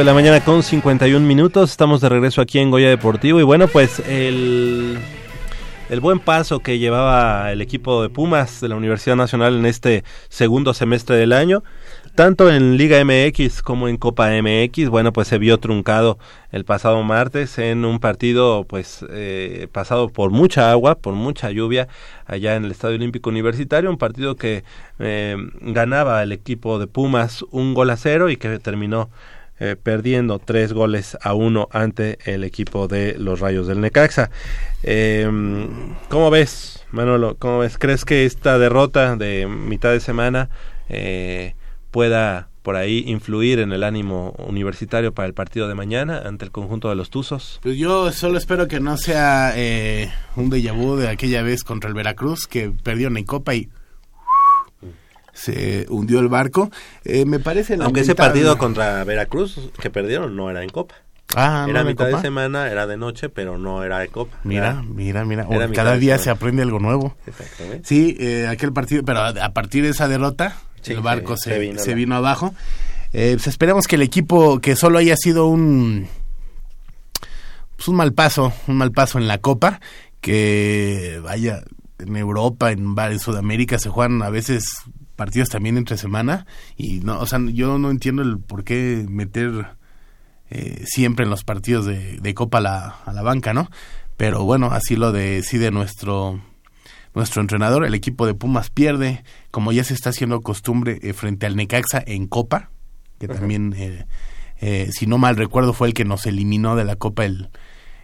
De la mañana con 51 minutos. Estamos de regreso aquí en Goya Deportivo. Y bueno, pues el, el buen paso que llevaba el equipo de Pumas de la Universidad Nacional en este segundo semestre del año, tanto en Liga MX como en Copa MX, bueno, pues se vio truncado el pasado martes en un partido pues eh, pasado por mucha agua, por mucha lluvia allá en el Estadio Olímpico Universitario, un partido que eh, ganaba el equipo de Pumas un gol a cero y que terminó eh, perdiendo tres goles a uno ante el equipo de los Rayos del Necaxa. Eh, ¿Cómo ves, Manolo? ¿Cómo ves? ¿Crees que esta derrota de mitad de semana eh, pueda por ahí influir en el ánimo universitario para el partido de mañana ante el conjunto de los Tuzos? Pues yo solo espero que no sea eh, un déjà vu de aquella vez contra el Veracruz que perdieron en Copa y se hundió el barco. Eh, me parece Aunque ese partido contra Veracruz que perdieron no era en Copa. Ah, ¿no era en mitad de semana, era de noche, pero no era de Copa. Mira, mira, mira. cada día se aprende algo nuevo. Exactamente. Sí, eh, aquel partido, pero a, partir de esa derrota, Sí, el barco se- se, se vino se la- vino abajo. Eh, pues esperemos que el equipo, que solo haya sido un, pues un mal paso, un mal paso en la Copa, que vaya en Europa, en, en Sudamérica se juegan a veces partidos también entre semana y no, o sea, yo no entiendo el por qué meter eh, siempre en los partidos de, de Copa a la, a la banca, ¿no? Pero bueno, así lo decide nuestro nuestro entrenador. El equipo de Pumas pierde, como ya se está haciendo costumbre, eh, frente al Necaxa en Copa, que también, eh, eh, si no mal recuerdo, fue el que nos eliminó de la Copa el,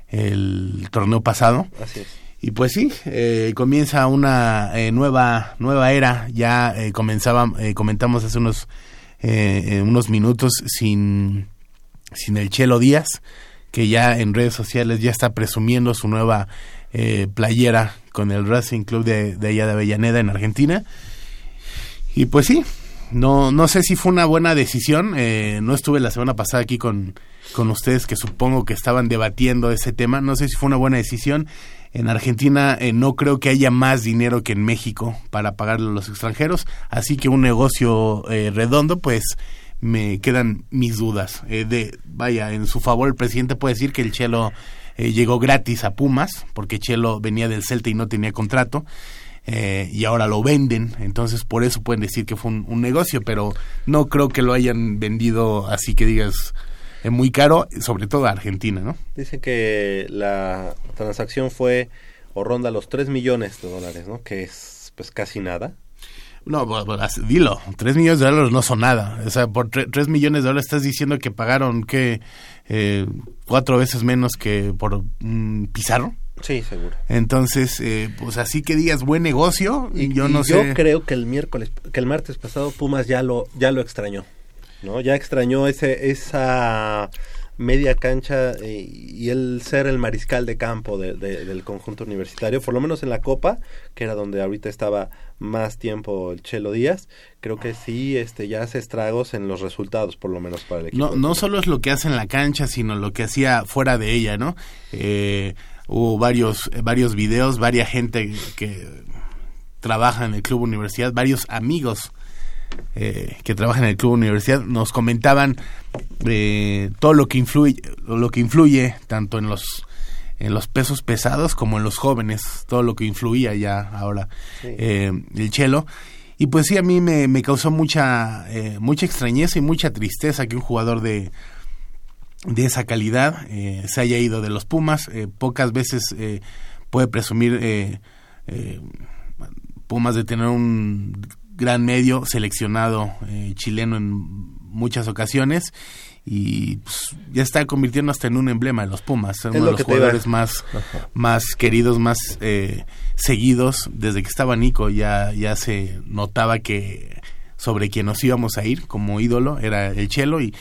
el torneo pasado. Así es. Y pues sí, eh, comienza una eh, nueva nueva era. Ya eh, comenzaba, eh, comentamos hace unos eh, unos minutos sin sin el Chelo Díaz, que ya en redes sociales ya está presumiendo su nueva playera con el Racing Club de, de allá de Avellaneda en Argentina. Y pues sí, no, no sé si fue una buena decisión. eh, no estuve la semana pasada aquí con, con ustedes, que supongo que estaban debatiendo ese tema. No sé si fue una buena decisión. En Argentina eh, no creo que haya más dinero que en México para pagarle a los extranjeros. Así que un negocio eh, redondo, pues me quedan mis dudas. Eh, de Vaya, en su favor el presidente puede decir que el Chelo eh, llegó gratis a Pumas, porque Chelo venía del Celta y no tenía contrato eh, y ahora lo venden, entonces por eso pueden decir que fue un, un negocio, pero no creo que lo hayan vendido así que digas eh, muy caro, sobre todo a Argentina, ¿no? Dicen que la transacción fue o ronda los 3 millones de dólares, ¿no? Que es pues casi nada. No, dilo, 3 millones de dólares no son nada, o sea, por 3 millones de dólares estás diciendo que pagaron que eh, cuatro veces menos que por un Pizarro. Sí, seguro. Entonces, eh, pues así que digas buen negocio, y yo Y no yo sé. creo que el miércoles, que el martes pasado Pumas ya lo, ya lo extrañó, ¿no? Ya extrañó ese, esa media cancha eh, y el ser el mariscal de campo de- de- del conjunto universitario, por lo menos en la Copa, que era donde ahorita estaba más tiempo el Chelo Díaz, creo que sí este, ya hace estragos en los resultados, por lo menos para el equipo. No, no solo es lo que hace en la cancha, sino lo que hacía fuera de ella, ¿no? Eh, hubo varios, eh, varios videos, varias gente que trabaja en el Club Universidad, varios amigos eh, que trabajan en el Club Universidad nos comentaban eh, todo lo que influye, lo que influye tanto en los en los pesos pesados como en los jóvenes, todo lo que influía ya ahora Sí. eh, el chelo. Y pues sí, a mí me, me causó mucha, eh, mucha extrañeza y mucha tristeza que un jugador de, de esa calidad eh, se haya ido de los Pumas. Pocas veces puede presumir Pumas de tener un gran medio seleccionado eh, chileno en muchas ocasiones y pues, ya está convirtiendo hasta en un emblema de los Pumas, Es uno lo de los jugadores más, más queridos, más eh, seguidos. Desde que estaba Nico ya, ya se notaba que sobre quien nos íbamos a ir como ídolo era el Chelo y,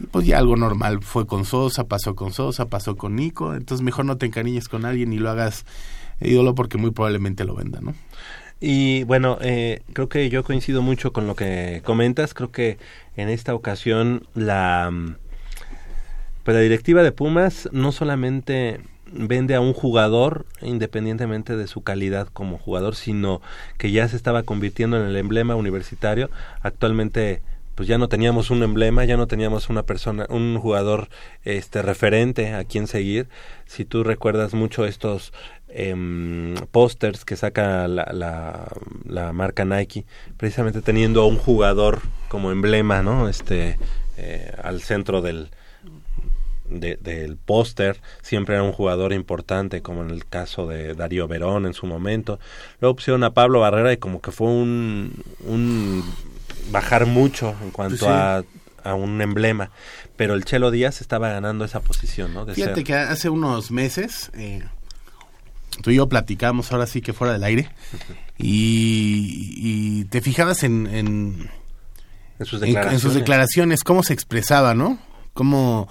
y pues ya algo normal fue con Sosa, pasó con Sosa, pasó con Nico, entonces mejor no te encariñes con alguien y lo hagas ídolo porque muy probablemente lo venda, ¿no? Y bueno, eh, creo que yo coincido mucho con lo que comentas. Creo que en esta ocasión la, mm, pues la directiva de Pumas no solamente vende a un jugador independientemente de su calidad como jugador, sino que ya se estaba convirtiendo en el emblema universitario. Actualmente pues ya no teníamos un emblema, ya no teníamos una persona, un jugador este referente a quien seguir. Si tú recuerdas mucho estos em, pósters que saca la, la, la marca Nike, precisamente teniendo a un jugador como emblema, ¿no? Este eh, al centro del de- del póster siempre era un jugador importante como en el caso de Darío Verón en su momento luego pusieron a Pablo Barrera y como que fue un, un bajar mucho en cuanto Sí. a, a un emblema pero el Chelo Díaz estaba ganando esa posición ¿no? de Fíjate ser que hace unos meses eh, tú y yo platicamos ahora sí que fuera del aire *laughs* y, y te fijabas en, en, en sus en- en declaraciones sus declaraciones cómo se expresaba, ¿no? Cómo,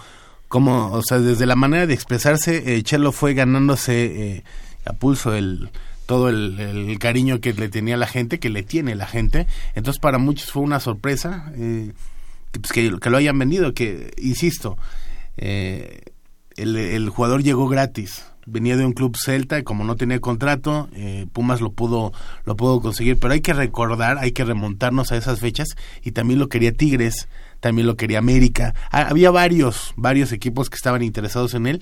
cómo, o sea, desde la manera de expresarse, eh, Chelo fue ganándose eh, a pulso el todo el, el cariño que le tenía la gente, que le tiene la gente. Entonces para muchos fue una sorpresa eh, que, pues, que, que lo hayan vendido, que, insisto, eh, el, el jugador llegó gratis. Venía de un club celta y como no tenía contrato, eh, Pumas lo pudo, lo pudo conseguir. Pero hay que recordar, hay que remontarnos a esas fechas y también lo quería Tigres, también lo quería América. Ha- había varios, varios equipos que estaban interesados en él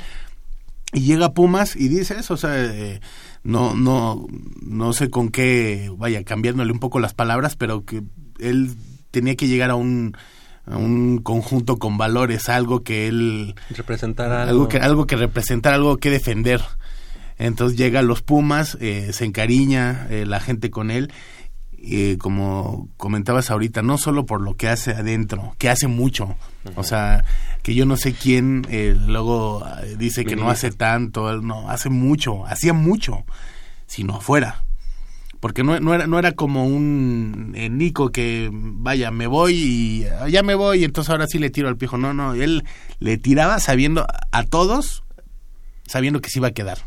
y llega Pumas y dice eso, o sea, eh, no, no, no sé con qué, vaya, cambiándole un poco las palabras, pero que él tenía que llegar a un, a un conjunto con valores, algo que él, Representar algo. algo que, algo que representar, algo que defender. Entonces llega a los Pumas, eh, se encariña eh, la gente con él, eh, como comentabas ahorita, no solo por lo que hace adentro, que hace mucho, o sea, que yo no sé quién eh, luego dice que no hace tanto, no, hace mucho, hacía mucho, sino afuera. Porque no, no era no era como un eh, Nico que, vaya, me voy y ya me voy, y entonces ahora sí le tiro al pijo. No, no, él le tiraba sabiendo a todos, sabiendo que se iba a quedar.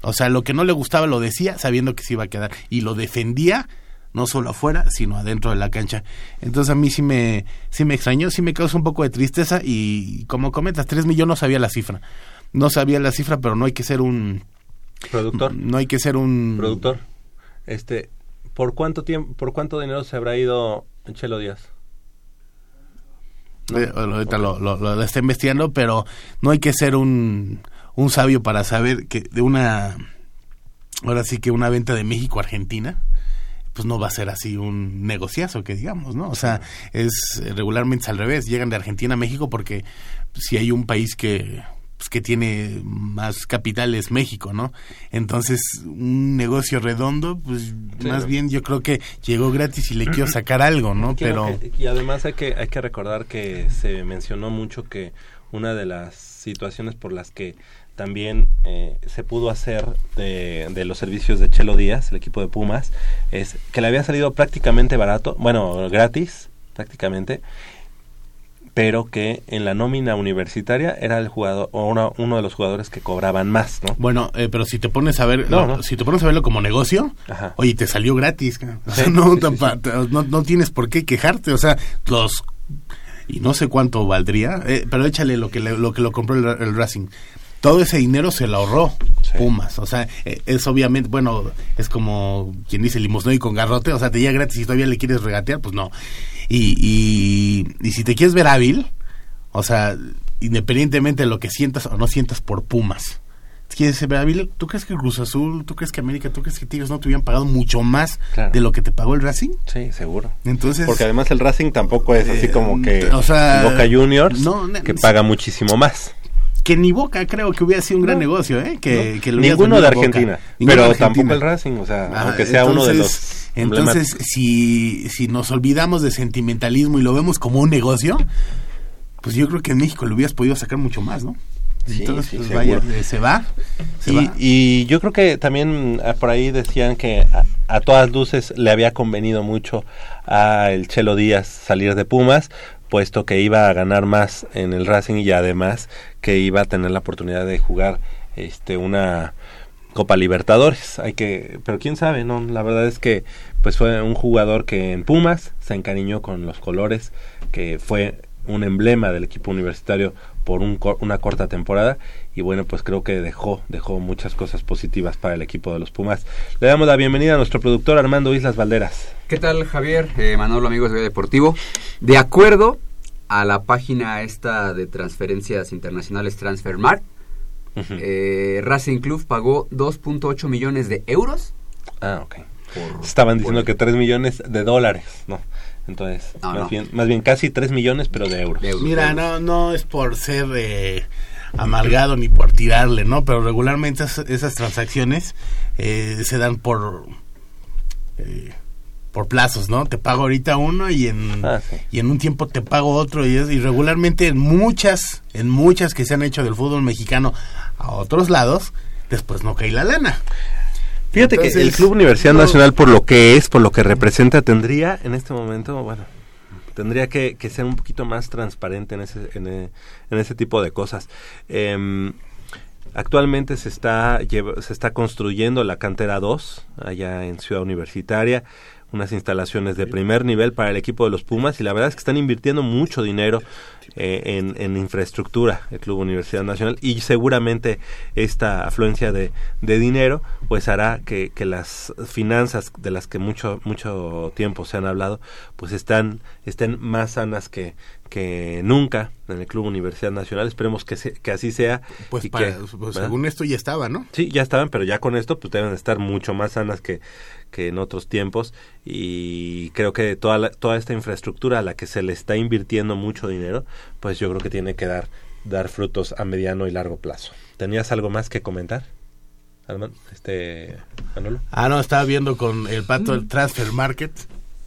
O sea, lo que no le gustaba lo decía sabiendo que se iba a quedar. Y lo defendía no solo afuera, sino adentro de la cancha. Entonces a mí sí me, sí me extrañó, sí me causa un poco de tristeza y como comentas, tres millones no sabía la cifra. No sabía la cifra, pero no hay que ser un... Productor. No hay que ser un... Productor. Este, ¿por cuánto tiempo, por cuánto dinero se habrá ido Chelo Díaz? Eh, ahorita lo, lo- está investigando, pero no hay que ser un, un sabio para saber que de una, ahora sí que una venta de México a Argentina, pues no va a ser así un negociazo que digamos, ¿no? O sea, es eh, regularmente al revés, llegan de Argentina a México porque si hay un país que pues, que tiene más capital es México, ¿no? Entonces, un negocio redondo, pues Sí, más ¿no? bien yo creo que llegó gratis y le quiero sacar algo, ¿no? Quiero Pero que- y además hay que, hay que recordar que se mencionó mucho que una de las situaciones por las que también eh, se pudo hacer de, de los servicios de Chelo Díaz, el equipo de Pumas, es que le había salido prácticamente barato, bueno, gratis, prácticamente, pero que en la nómina universitaria era el jugador o una- uno de los jugadores que cobraban más, ¿no? Bueno, eh, pero si te pones a ver, No, no, no. si te pones a verlo como negocio, Ajá. oye, te salió gratis, o sea, Sí, no, sí, sí, tampa- no, no tienes por qué quejarte, o sea, los y no sé cuánto valdría, eh, pero échale lo que le- lo que lo compró el, el Racing. Todo ese dinero se lo ahorró Sí. Pumas, o sea, eh, es obviamente, bueno, es como quien dice limosno y con garrote, o sea, te llega gratis y todavía le quieres regatear, pues no. Y, y, y si te quieres ver hábil, o sea, independientemente de lo que sientas o no sientas por Pumas. ¿Quieres ser hábil? ¿Tú crees que Cruz Azul, tú crees que América, tú crees que Tigres no te hubieran pagado mucho más Claro. de lo que te pagó el Racing? Sí, seguro. Entonces, Porque además el Racing tampoco es así Eh, como que o sea, Boca Juniors, no, que paga muchísimo más. Que ni Boca creo que hubiera sido un gran No. negocio, ¿eh? Que, ¿no? que lo Ninguno de. Argentina, Ninguno pero de Argentina. tampoco el Racing, o sea, Ah, aunque sea uno de los entonces- si, si nos olvidamos de sentimentalismo y lo vemos como un negocio, pues yo creo que en México lo hubieras podido sacar mucho más, ¿no? Sí, Entonces, sí, pues, vaya, eh, se va. Se Y, va. y yo creo que también ah, por ahí decían que a, a todas luces le había convenido mucho a el Chelo Díaz salir de Pumas, puesto que iba a ganar más en el Racing y además que iba a tener la oportunidad de jugar este una Copa Libertadores. Hay que, pero quién sabe, no, la verdad es que pues fue un jugador que en Pumas se encariñó con los colores, que fue un emblema del equipo universitario por un cor- una corta temporada y bueno pues creo que dejó dejó muchas cosas positivas para el equipo de los Pumas le damos la bienvenida a nuestro productor Armando Islas Valderas ¿Qué tal, Javier? Eh, Manolo, amigos de Deportivo. De acuerdo a la página esta de transferencias internacionales Transfermarkt, eh, Racing Club pagó 2.8 millones de euros. ah ok por- estaban diciendo por- que 3 millones de dólares no entonces No, más no. bien más bien casi 3 millones pero de euros de euros. Mira, no, no es por ser eh, amargado ni por tirarle, ¿no? Pero regularmente esas, esas transacciones eh, se dan por eh, por plazos, ¿no? Te pago ahorita uno y en Ah, sí. y en un tiempo te pago otro y, es- y regularmente en muchas en muchas que se han hecho del fútbol mexicano a otros lados después no cae la lana. Fíjate que el Club Universidad no- Nacional, por lo que es, por lo que representa, tendría en este momento, bueno, tendría que, que ser un poquito más transparente en ese, en, e- en ese tipo de cosas. Em, Actualmente se está, lleva- se está construyendo la cantera 2 allá en Ciudad Universitaria, unas instalaciones de primer nivel para el equipo de los Pumas y la verdad es que están invirtiendo mucho dinero eh, en, en infraestructura el Club Universidad Nacional y seguramente esta afluencia de, de dinero pues hará que, que las finanzas de las que mucho mucho tiempo se han hablado pues están estén más sanas que que nunca en el Club Universidad Nacional esperemos que, se- que así sea Pues, y para- que, pues, según esto ya estaba, ¿no? Sí, ya estaban, pero ya con esto pues deben de estar mucho más sanas que, que en otros tiempos y creo que toda la- toda esta infraestructura a la que se le está invirtiendo mucho dinero, pues yo creo que tiene que dar dar frutos a mediano y largo plazo. ¿Tenías algo más que comentar? Arman- este Manolo. Ah, no, estaba viendo con el pato el Transfer Market.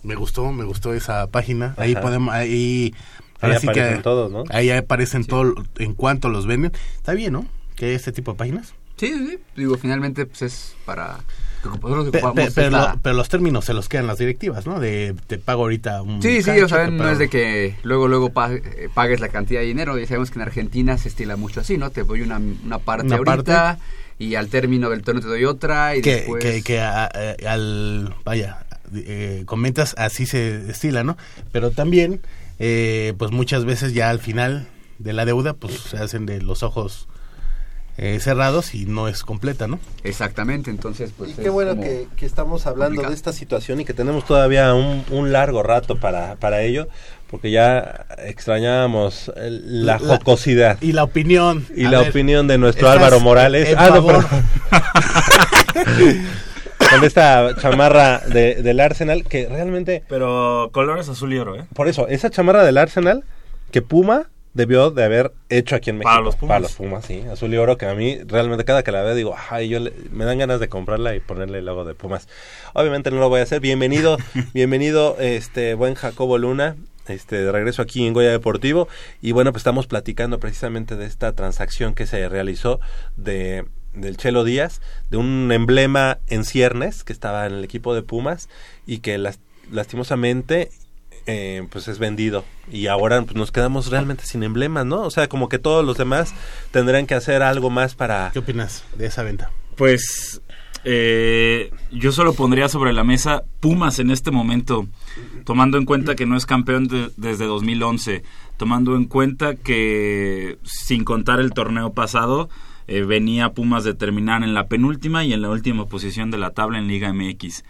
Me gustó, me gustó esa página. Ahí Ajá. podemos, ahí, Ahí sí que- aparecen todos, ¿no? Ahí aparecen todo en cuanto los venden. Está bien, ¿no? Que este tipo de páginas. Sí, sí, sí. Digo, finalmente, pues es para... que nosotros Pe- ocupamos pe- pero, lo- pero los términos se los quedan las directivas, ¿no? De te pago ahorita un. Sí, sí, o sea, no pago- es de que luego, luego pa- eh, pagues la cantidad de dinero. Ya sabemos que en Argentina se estila mucho así, ¿no? Te doy una, una parte Una ahorita y al término del torneo te doy otra y que, después... que, que a- a- al vaya eh, comentas así se estila no pero también eh, pues muchas veces ya al final de la deuda pues se hacen de los ojos eh, cerrados y no es completa no Exactamente, entonces pues... Y qué bueno que, que estamos hablando complicado. de esta situación y que tenemos todavía un, un largo rato para, para ello, porque ya extrañábamos el- la, La- jocosidad. y la opinión Y a la ver, opinión de nuestro Álvaro Morales. Ah, no, favor. perdón. *laughs* Con esta chamarra de, del Arsenal, que realmente... Pero colores azul y oro, ¿eh? Por eso, esa chamarra del Arsenal que Puma debió de haber hecho aquí en México. Para los Pumas. Para los Pumas, sí. Azul y oro, que a mí realmente cada que la veo digo, ay, yo le- me dan ganas de comprarla y ponerle el logo de Pumas. Obviamente no lo voy a hacer. Bienvenido, *laughs* bienvenido, este buen Jacobo Luna. Este, de regreso aquí en Goya Deportivo y bueno pues estamos platicando precisamente de esta transacción que se realizó de del Chelo Díaz, de un emblema en ciernes que estaba en el equipo de Pumas y que las- lastimosamente eh, pues es vendido y ahora pues, nos quedamos realmente sin emblemas, ¿no? O sea, como que todos los demás tendrán que hacer algo más para... ¿Qué opinas de esa venta? Pues eh, yo solo pondría sobre la mesa Pumas en este momento, tomando en cuenta que no es campeón de- desde 2011, tomando en cuenta que sin contar el torneo pasado, eh, venía Pumas de terminar en la penúltima y en la última posición de la tabla en Liga MX.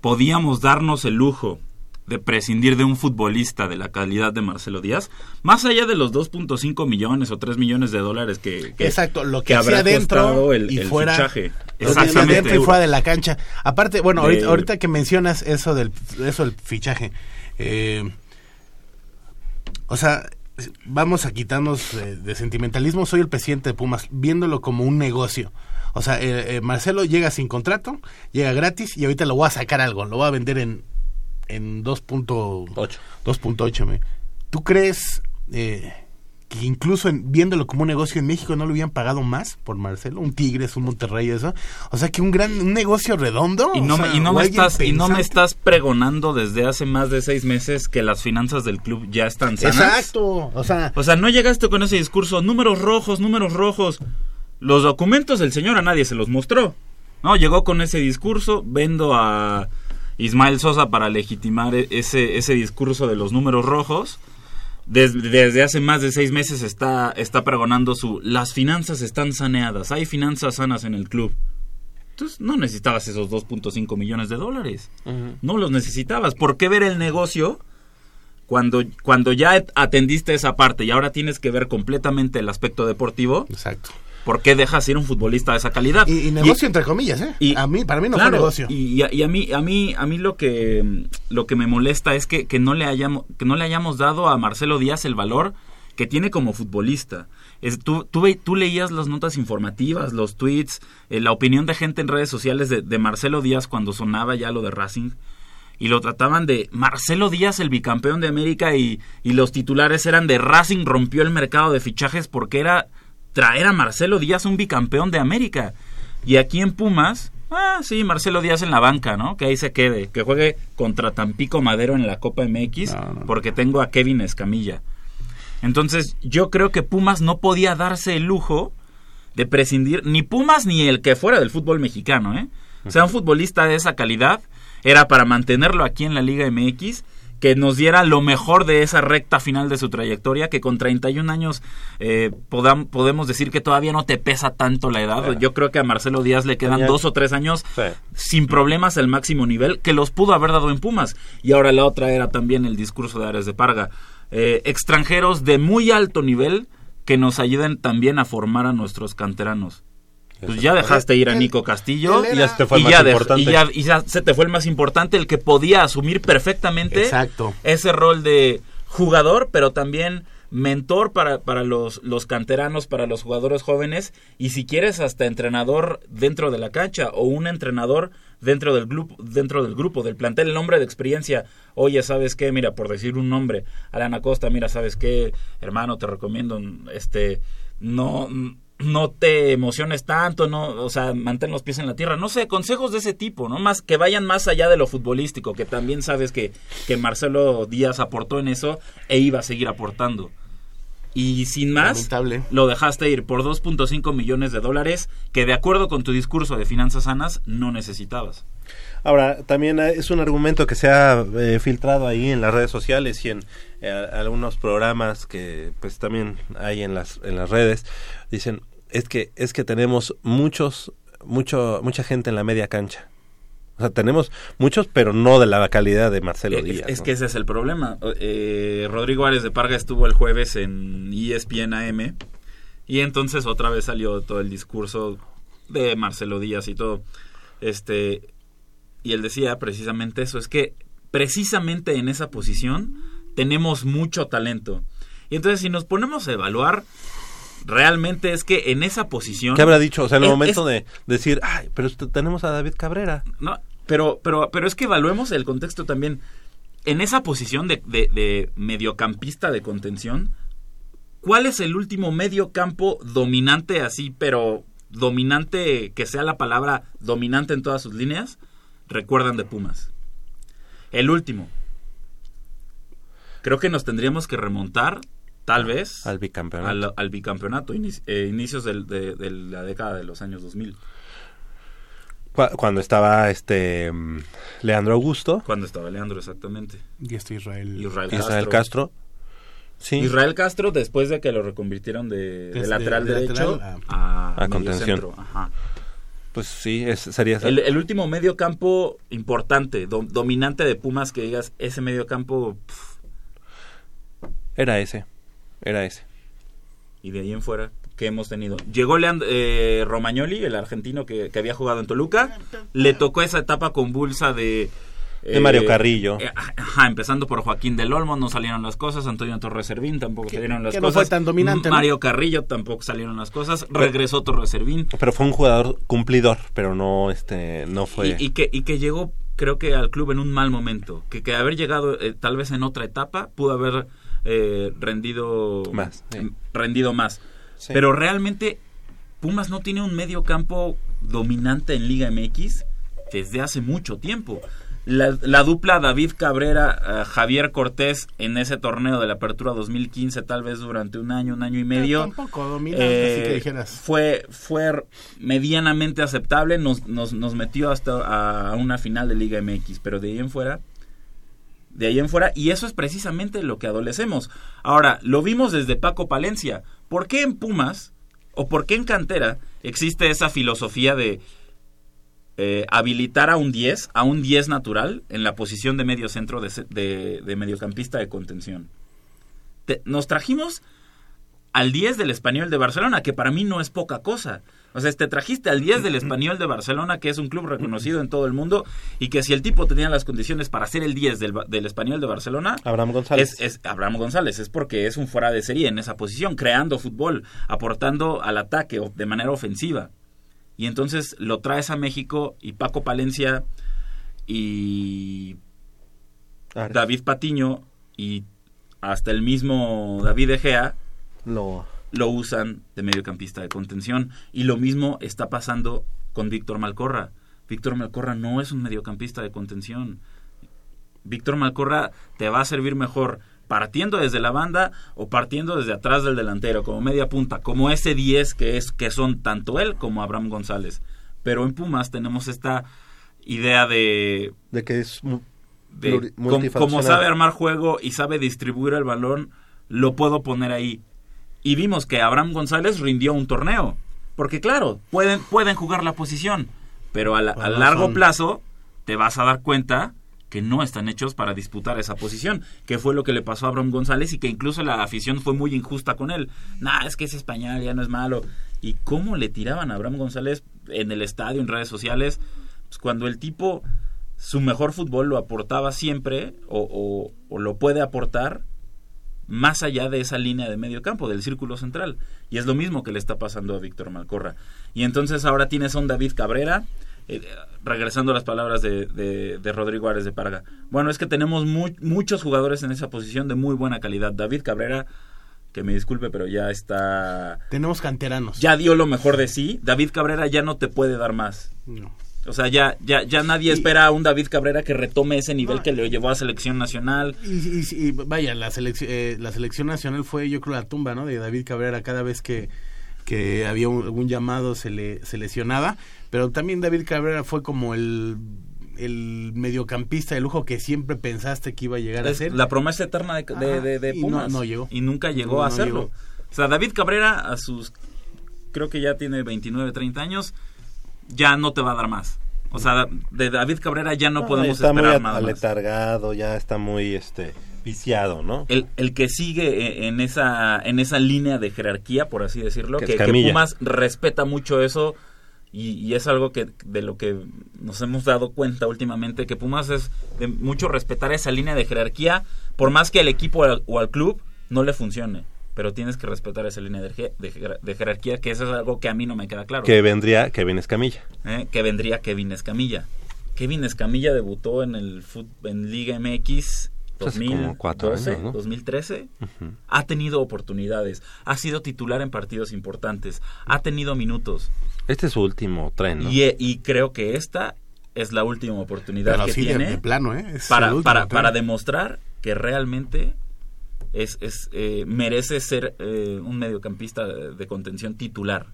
Podíamos darnos el lujo de prescindir de un futbolista de la calidad de Marcelo Díaz, más allá de los 2.5 millones o 3 millones de dólares que, que- Exacto, lo que, que habrá costado el, y el fuera. fichaje. lo que hacía dentro y fuera de la cancha. Aparte, bueno, De- ahorita, ahorita que mencionas eso del eso del fichaje, eh, o sea, vamos a quitarnos de sentimentalismo. Soy el presidente de Pumas, viéndolo como un negocio. O sea, eh, eh, Marcelo llega sin contrato, llega gratis y ahorita lo voy a sacar algo, lo voy a vender en en 2.8. 2.8. me. ¿Tú crees eh, que incluso en- viéndolo como un negocio en México no le hubieran pagado más por Marcelo? Un Tigres, un Monterrey, eso. O sea, que un gran un negocio redondo. Y no, o me, sea, y, no o me alguien estás, y no me estás pregonando desde hace más de seis meses que las finanzas del club ya están sanas. Exacto. O sea, O sea, no llegaste con ese discurso, números rojos, números rojos. Los documentos el señor a nadie se los mostró. No, llegó con ese discurso, vendo a Ismael Sosa para legitimar e- ese, ese discurso de los números rojos. Des- desde hace más de seis meses está, está pregonando su... Las finanzas están saneadas, hay finanzas sanas en el club. Entonces no necesitabas esos 2.5 millones de dólares. No los necesitabas. ¿Por qué ver el negocio cuando, cuando ya atendiste esa parte y ahora tienes que ver completamente el aspecto deportivo? Exacto. ¿Por qué dejas ir un futbolista de esa calidad? y, y negocio entre comillas, ¿eh? a mí, para mí no Claro, fue negocio. Y, y a, y a mí, a mí, a mí lo que lo que me molesta es que, que no le hayamos, que no le hayamos dado a Marcelo Díaz el valor que tiene como futbolista. Es, tú, tú leías las notas informativas, los tweets, eh, la opinión de gente en redes sociales de, de Marcelo Díaz cuando sonaba ya lo de Racing. Y lo trataban de Marcelo Díaz, el bicampeón de América, y, y los titulares eran de Racing rompió el mercado de fichajes porque era traer a Marcelo Díaz un bicampeón de América. Y aquí en Pumas, ah, sí, Marcelo Díaz en la banca, ¿no? Que ahí se quede, que juegue contra Tampico Madero en la Copa MX, porque tengo a Kevin Escamilla. Entonces, yo creo que Pumas no podía darse el lujo de prescindir ni Pumas ni el que fuera del fútbol mexicano, ¿eh? O sea, un futbolista de esa calidad era para mantenerlo aquí en la Liga MX que nos diera lo mejor de esa recta final de su trayectoria, que con 31 años eh, podam- podemos decir que todavía no te pesa tanto la edad. Yo creo que a Marcelo Díaz le quedan Tenía- dos o tres años Sí. sin problemas al máximo nivel, que los pudo haber dado en Pumas. Y ahora la otra era también el discurso de Ares de Parga. Eh, extranjeros de muy alto nivel que nos ayuden también a formar a nuestros canteranos. Pues ya dejaste ir a Nico Castillo Y ya se te fue el y más ya, importante. y ya- y ya se te fue el más importante, el que podía asumir perfectamente Exacto. ese rol de jugador, pero también mentor para, para los, los canteranos, para los jugadores jóvenes, y si quieres hasta entrenador dentro de la cancha o un entrenador dentro del grupo, dentro del grupo, del plantel, el nombre de experiencia. Oye, ¿sabes qué? Mira, por decir un nombre, Alan Acosta, mira, ¿sabes qué? Hermano, te recomiendo, este, no, no te emociones tanto, no, o sea, mantén los pies en la tierra. No sé, consejos de ese tipo, ¿no? Más que vayan más allá de lo futbolístico, que también sabes que, que Marcelo Díaz aportó en eso e iba a seguir aportando. Y sin más, Lamentable. lo dejaste ir por 2.5 millones de dólares que de acuerdo con tu discurso de finanzas sanas no necesitabas. Ahora, también es un argumento que se ha eh, filtrado ahí en las redes sociales y en eh, algunos programas que pues también hay en las en las redes. Dicen, es que es que tenemos muchos mucho mucha gente en la media cancha. O sea, tenemos muchos, pero no de la calidad de Marcelo Eh, Díaz. es ¿no? que ese es el problema. Eh, Rodrigo Ares de Parga estuvo el jueves en ESPN AM y entonces otra vez salió todo el discurso de Marcelo Díaz y todo. Este y él decía precisamente eso, es que precisamente en esa posición tenemos mucho talento. Y entonces si nos ponemos a evaluar realmente es que en esa posición ¿Qué habrá dicho? O sea, en el es- momento es- de decir, ay, pero tenemos a David Cabrera. no, pero, pero, pero es que evaluemos el contexto también. En esa posición de, de- de mediocampista de contención, ¿cuál es el último mediocampo dominante así, pero dominante, que sea la palabra dominante en todas sus líneas? Recuerdan de Pumas. El último. Creo que nos tendríamos que remontar, tal vez, Al bicampeonato. al, al bicampeonato, inici- eh, inicios del- de, de la década de los años 2000. Cu- Cuando estaba este Leandro Augusto, Cuando estaba Leandro, exactamente. Y este Israel. Israel, Israel Castro. Sí. Israel Castro, después de que lo reconvirtieron de, de lateral de derecho lateral a, A contención. centro, ajá. Pues sí, es, sería El, el último medio campo importante, do- dominante de Pumas, que digas, ese medio campo, pf, Era ese. Era ese. y de ahí en fuera, que hemos tenido. Llegó Leand- eh, Romagnoli, el argentino que, que había jugado en Toluca, le tocó esa etapa convulsa de... De Mario Carrillo. eh, ajá, empezando por Joaquín del Olmo, no salieron las cosas. Antonio Torres Servín tampoco salieron las que no cosas. fue tan dominante, ¿no? Mario Carrillo tampoco salieron las cosas. Regresó Torres Servín. Pero fue un jugador cumplidor, pero no este no fue. Y, y que, y que llegó, creo que al club en un mal momento. Que, que haber llegado eh, tal vez en otra etapa pudo haber eh, rendido Más, sí. rendido más. Sí. Pero realmente Pumas no tiene un medio campo dominante en Liga MX desde hace mucho tiempo. La, la dupla David Cabrera, eh, Javier Cortés en ese torneo de la Apertura 2015, tal vez durante un año, un año y medio. Tampoco dominante, Eh, dijeras. fue fue medianamente aceptable nos, nos, nos metió hasta a una final de Liga MX pero de ahí en fuera de ahí en fuera y eso es precisamente lo que adolecemos. Ahora lo vimos desde Paco Palencia. ¿por qué en Pumas o por qué en Cantera existe esa filosofía de eh, habilitar a un 10 a un 10 natural en la posición de medio centro de, de, de mediocampista de contención Te- nos trajimos al 10 del Español de Barcelona, que para mí no es poca cosa. O sea, te trajiste al 10 del Español de Barcelona, que es un club reconocido en todo el mundo, y que si el tipo tenía las condiciones para ser el 10 del, Español de Barcelona, Abraham González. es, es Abraham González, es porque es un fuera de serie en esa posición, creando fútbol, aportando al ataque de manera ofensiva. Y entonces lo traes a México y Paco Palencia y Ares. David Patiño y hasta el mismo David Egea Lo- lo usan de mediocampista de contención. Y lo mismo está pasando con Víctor Malcorra. Víctor Malcorra no es un mediocampista de contención. Víctor Malcorra te va a servir mejor partiendo desde la banda o partiendo desde atrás del delantero, como media punta, como ese 10 que es que son tanto él como Abraham González. Pero en Pumas tenemos esta idea de De que es de como sabe armar juego y sabe distribuir el balón, lo puedo poner ahí. Y vimos que Abraham González rindió un torneo. Porque claro, pueden, pueden jugar la posición, pero a, la- a largo son- plazo te vas a dar cuenta que no están hechos para disputar esa posición, que fue lo que le pasó a Abraham González y que incluso la afición fue muy injusta con él. Nah, es que es español, ya no es malo. ¿Y cómo le tiraban a Abraham González en el estadio, en redes sociales? Pues cuando el tipo su mejor fútbol lo aportaba siempre o, o- o lo puede aportar más allá de esa línea de medio campo, del círculo central. Y es lo mismo que le está pasando a Víctor Malcorra. Y entonces ahora tienes a un David Cabrera, eh, regresando a las palabras de, de- de Rodrigo Ares de Parga. Bueno, es que tenemos mu- muchos jugadores en esa posición de muy buena calidad. David Cabrera, que me disculpe, pero ya está... Tenemos canteranos. Ya dio lo mejor de sí. David Cabrera ya no te puede dar más. No. O sea, ya, ya, ya nadie espera a un David Cabrera que retome ese nivel que le llevó a selección nacional. Y, y- y vaya, la, selección eh, la selección nacional fue, yo creo, la tumba, ¿no? De David Cabrera cada vez que, que había un- algún llamado se le se lesionaba. Pero también David Cabrera fue como el, el mediocampista de lujo que siempre pensaste que iba a llegar a ser. la promesa eterna de, de, de- de y no- Pumas. no llegó. Y nunca llegó No, a hacerlo. llegó. O sea, David Cabrera a sus, creo que ya tiene 29, 30 años, ya no te va a dar más. O sea, de David Cabrera ya no, No, podemos está muy esperar nada más. aletargado, ya está muy este viciado, ¿no? El, el que sigue e- en esa, en esa línea de jerarquía, por así decirlo, Que. Pumas respeta mucho eso y, y es algo que de lo que nos hemos dado cuenta últimamente, que Pumas es de mucho respetar esa línea de jerarquía, por más que al equipo o al, o al club no le funcione. Pero tienes que respetar esa línea de, jer- de jer- de jerarquía, que eso es algo que a mí no me queda claro. Que vendría Kevin Escamilla. ¿eh? que vendría Kevin Escamilla. Kevin Escamilla debutó en el fut- en Liga MX Hace como cuatro 2012, años, ¿no? 2013. Ujú. Ha tenido oportunidades, ha sido titular en partidos importantes, ha tenido minutos. Este es su último tren, ¿no? Y, y creo que esta es la última oportunidad Pero que sí, tiene de plano, ¿eh? Para, para, para demostrar que realmente es, es, eh, merece ser eh, un mediocampista de, de contención titular.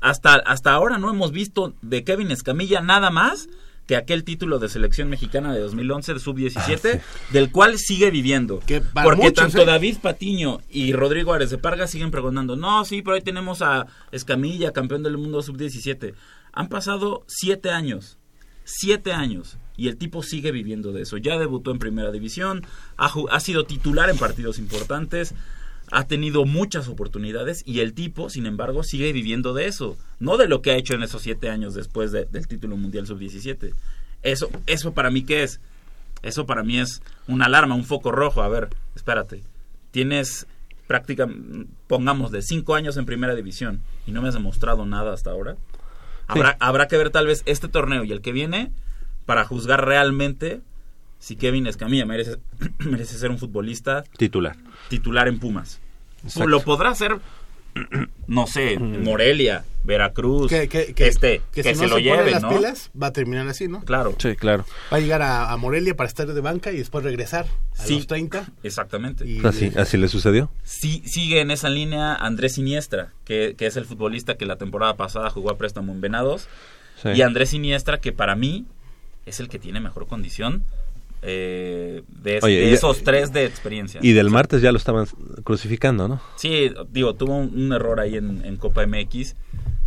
Hasta, hasta ahora no hemos visto de Kevin Escamilla nada más que aquel título de selección mexicana de 2011 de sub-17, del cual sigue viviendo. Porque muchos, tanto ¿eh? David Patiño y Rodrigo Ares de Parga siguen preguntando, no, sí, pero ahí tenemos a Escamilla, campeón del mundo sub-17. Han pasado siete años, siete años, y el tipo sigue viviendo de eso. Ya debutó en primera división, ha, sido titular en partidos importantes, ha tenido muchas oportunidades y el tipo, sin embargo, sigue viviendo de eso, no de lo que ha hecho en esos siete años después de- del título mundial sub-17. Eso, eso para mí, ¿qué es? Eso para mí es una alarma, un foco rojo. A ver, espérate. Tienes prácticamente, pongamos, de cinco años en primera división y no me has demostrado nada hasta ahora. Habrá, habrá que ver tal vez este torneo y el que viene para juzgar realmente si Kevin Escamilla merece, *clears throat* merece ser un futbolista Titular. titular en Pumas. Exacto. Lo podrá hacer, *clears throat* no sé, Morelia, Veracruz, Que, que, que, este, que que, si se no lo se pone lleven, las ¿no? pilas, va a terminar así, ¿no? Claro. Sí, claro. Va a llegar a, a Morelia para estar de banca y después regresar a Sí. los 30. Exactamente. Y- Así, así le sucedió. Sí, sigue en esa línea Andrés Siniestra, que, que es el futbolista que la temporada pasada jugó a préstamo en Venados. Sí. Y Andrés Siniestra, que para mí es el que tiene mejor condición eh, de, Oye, de y- esos tres de experiencia. Y del martes ya lo estaban crucificando, ¿no? Sí, digo, tuvo un, un error ahí en, en Copa MX,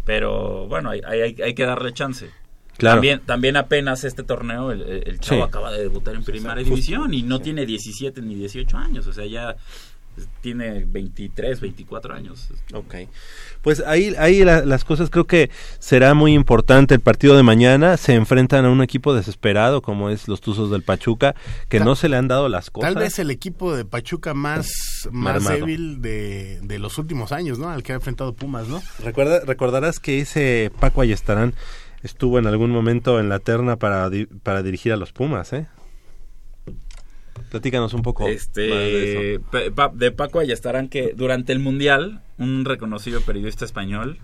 pero bueno, hay, hay, hay que darle chance. Claro. También, también apenas este torneo, el, el chavo Sí. acaba de debutar en primera división y no tiene 17 ni 18 años, o sea, ya tiene 23, 24 años. Ok. Pues ahí, ahí la- las cosas creo que será muy importante el partido de mañana. Se enfrentan a un equipo desesperado como es los Tuzos del Pachuca, que Tal- no se le han dado las cosas. Tal vez el equipo de Pachuca más, más débil de, de los últimos años, ¿no? Al que ha enfrentado Pumas, ¿no? Recuerda, recordarás que ese Paco Ayestarán estuvo en algún momento en la terna para, di- para dirigir a los Pumas, ¿eh? Platícanos un poco más de Este, eso. Pa- Pa- de Paco Ayestarán que durante el Mundial, un reconocido periodista español,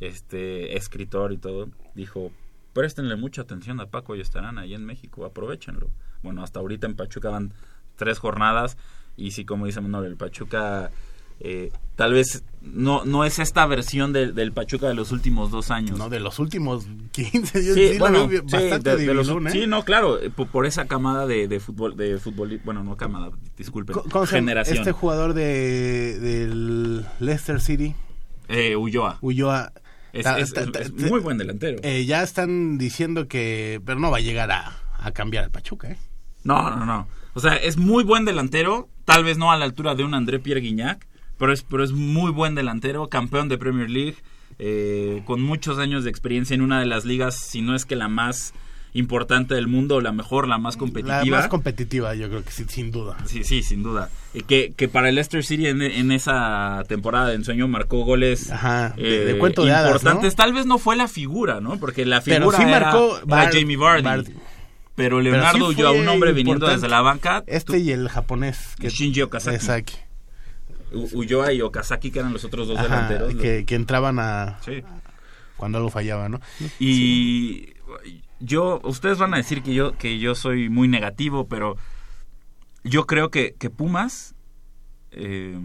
este, escritor y todo, dijo, préstenle mucha atención a Paco Ayestarán ahí en México, aprovechenlo. Bueno, hasta ahorita en Pachuca van tres jornadas. Y sí, como dice Manuel, el Pachuca eh, tal vez no, no es esta versión del- del Pachuca de los últimos dos años. No, de los últimos *laughs* 15, yo Sí, sí, bueno, lo veo sí, bastante de- de los- debilón, ¿eh? sí, no, claro, eh, por, por esa camada de, de fútbol, de fútbol, bueno, no camada, disculpen, Co- ¿Cómo se llama generación. Este jugador de del Leicester City, Eh, Ulloa. Ulloa. Es, ta- es- ta- es- ta- es ta- muy buen delantero. eh, ya están diciendo que, pero no va a llegar a, a cambiar el Pachuca, ¿eh? No, no, no. O sea, es muy buen delantero, tal vez no a la altura de un André Pierre Guignac, pero es, pero es muy buen delantero, campeón de Premier League, eh, con muchos años de experiencia en una de las ligas, si no es que la más importante del mundo, la mejor, la más competitiva. La más competitiva, yo creo que sí, sin duda. Sí, sí, sin duda. Eh, Que, que para el Leicester City en, en esa temporada de ensueño marcó goles Ajá, de- eh, de cuento de hadas, importantes. ¿no? Tal vez no fue la figura, ¿no? Porque la figura sí era, marcó Bar- Jamie Vardy. Vardy. Pero Leonardo Pero sí fue un hombre viniendo desde la banca. Este y el japonés. Que, Shinji Okazaki. Exacto. Ulloa y Okazaki, que eran los otros dos Ajá, delanteros. que, que entraban a... Sí. Cuando algo fallaba, ¿no? Y yo, ustedes van a decir que yo, que yo soy muy negativo, pero yo creo que, que Pumas eh,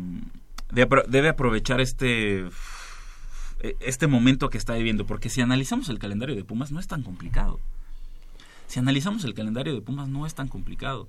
debe aprovechar este este momento que está viviendo, porque si analizamos el calendario de Pumas no es tan complicado. Si analizamos el calendario de Pumas no es tan complicado.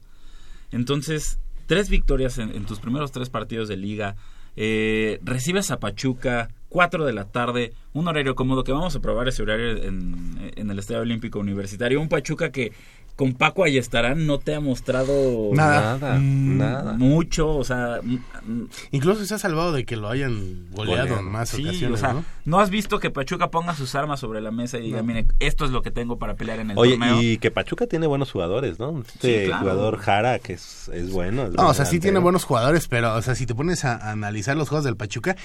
Entonces, tres victorias en, tus primeros tres partidos de liga, eh, recibes a Pachuca, 4 de la tarde, un horario cómodo, que vamos a probar ese horario en, en el Estadio Olímpico Universitario, un Pachuca que con Paco Ayestarán no te ha mostrado Nada. Nada, Mm, nada. mucho, o sea, mm, mm, Incluso se ha salvado de que lo hayan goleado Goleado. en más Sí, ocasiones, o sea, ¿no? ¿no? has visto que Pachuca ponga sus armas sobre la mesa y diga, No. mire, esto es lo que tengo para pelear en el Oye, torneo? y que Pachuca tiene buenos jugadores, ¿no? Este Sí, claro. jugador Jara, que es, es bueno. es No, o sea, sí tiene buenos jugadores, pero, o sea, si te pones a, a analizar los juegos del Pachuca,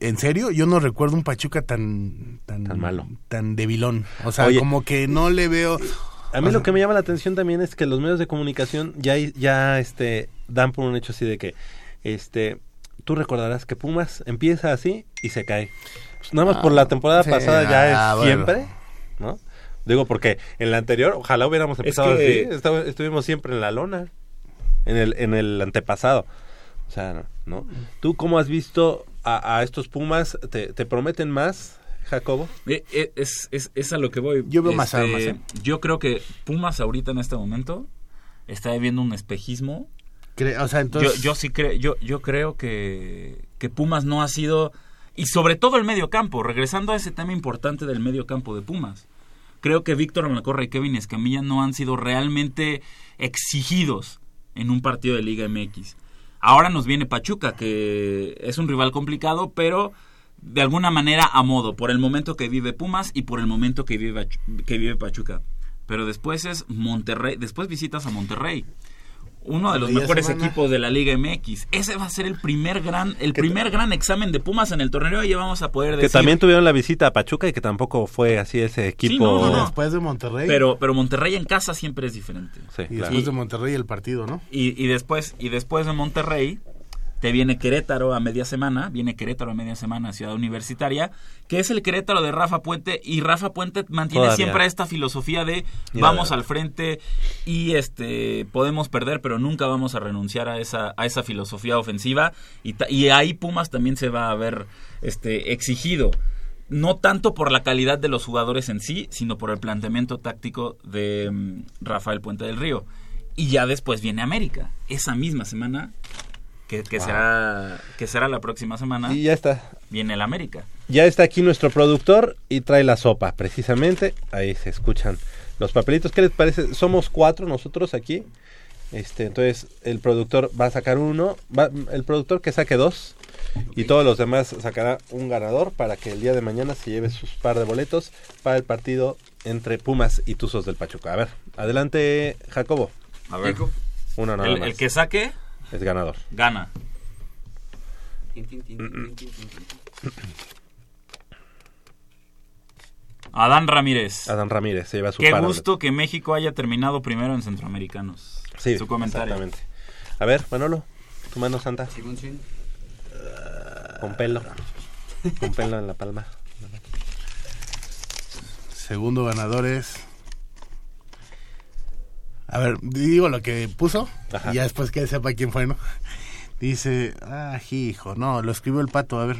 en serio, yo no recuerdo un Pachuca tan... Tan, Tan malo. Tan debilón. O sea, Oye. como que no le veo... A mí o lo que me llama la atención también es que los medios de comunicación ya, ya este, dan por un hecho así de que, este, tú recordarás que Pumas empieza así y se cae. Pues nada más por la temporada sí, pasada ya ah, es bueno. siempre, ¿no? Digo, porque en la anterior, ojalá hubiéramos empezado que- así, estuvimos siempre en la lona, en el, en el antepasado. O sea, no, ¿no? ¿Tú cómo has visto a, a estos Pumas? ¿Te, te prometen más, Jacobo? Eh, eh, Es, es, es a lo que voy. Este, Yo veo más armas, ¿eh? Yo creo que Pumas ahorita en este momento está viviendo un espejismo. cre- o sea, entonces... yo, yo sí creo, yo, yo creo que, que Pumas no ha sido, y sobre todo el medio campo, regresando a ese tema importante del medio campo de Pumas. Creo que Víctor Malcorra y Kevin Escamilla no han sido realmente exigidos en un partido de Liga MX. Ahora nos viene Pachuca, que es un rival complicado, pero de alguna manera a modo, por el momento que vive Pumas y por el momento que vive, que vive Pachuca. Pero después es Monterrey, después visitas a Monterrey. Uno de los mejores semana. equipos de la Liga MX. Ese va a ser el primer gran, el primer gran examen de Pumas en el torneo y vamos a poder Que decir. también tuvieron la visita a Pachuca y que tampoco fue así ese equipo. no, no, no. Después de Monterrey. Pero, pero Monterrey en casa siempre es diferente. Sí, y claro. después de Monterrey el partido, ¿no? Y, y después, y después de Monterrey, te viene Querétaro a media semana, viene Querétaro a media semana Ciudad Universitaria, que es el Querétaro de Rafa Puente, y Rafa Puente mantiene Todavía. siempre esta filosofía de vamos al frente y este podemos perder, pero nunca vamos a renunciar a esa, a esa filosofía ofensiva, y ahí Pumas también se va a ver este exigido. No tanto por la calidad de los jugadores en sí, sino por el planteamiento táctico de mm, Rafael Puente del Río. Y ya después viene América. Esa misma semana, que, que Wow. será, que será la próxima semana, Y ya está. viene el América. Ya está aquí nuestro productor y trae la sopa, precisamente. Ahí se escuchan los papelitos. ¿Qué les parece? Somos cuatro nosotros aquí. Este, entonces el productor va a sacar uno, va- el productor que saque dos y todos los demás sacará un ganador para que el día de mañana se lleve sus par de boletos para el partido entre Pumas y Tuzos del Pachuca. A ver, adelante Jacobo. A ver, Uno nada el, más. el que saque, Es ganador. gana. Adán Ramírez. Adán Ramírez se lleva su Qué gusto que México haya terminado primero en Centroamericanos. Sí, Su comentario. exactamente. A ver, Manolo, tu mano santa. Con pelo. Con pelo en la palma. Segundo ganador es... A ver, digo lo que puso Ajá. y ya después que sepa quién fue, ¿no? Dice, ah, hijo, no, lo escribió el pato, a ver,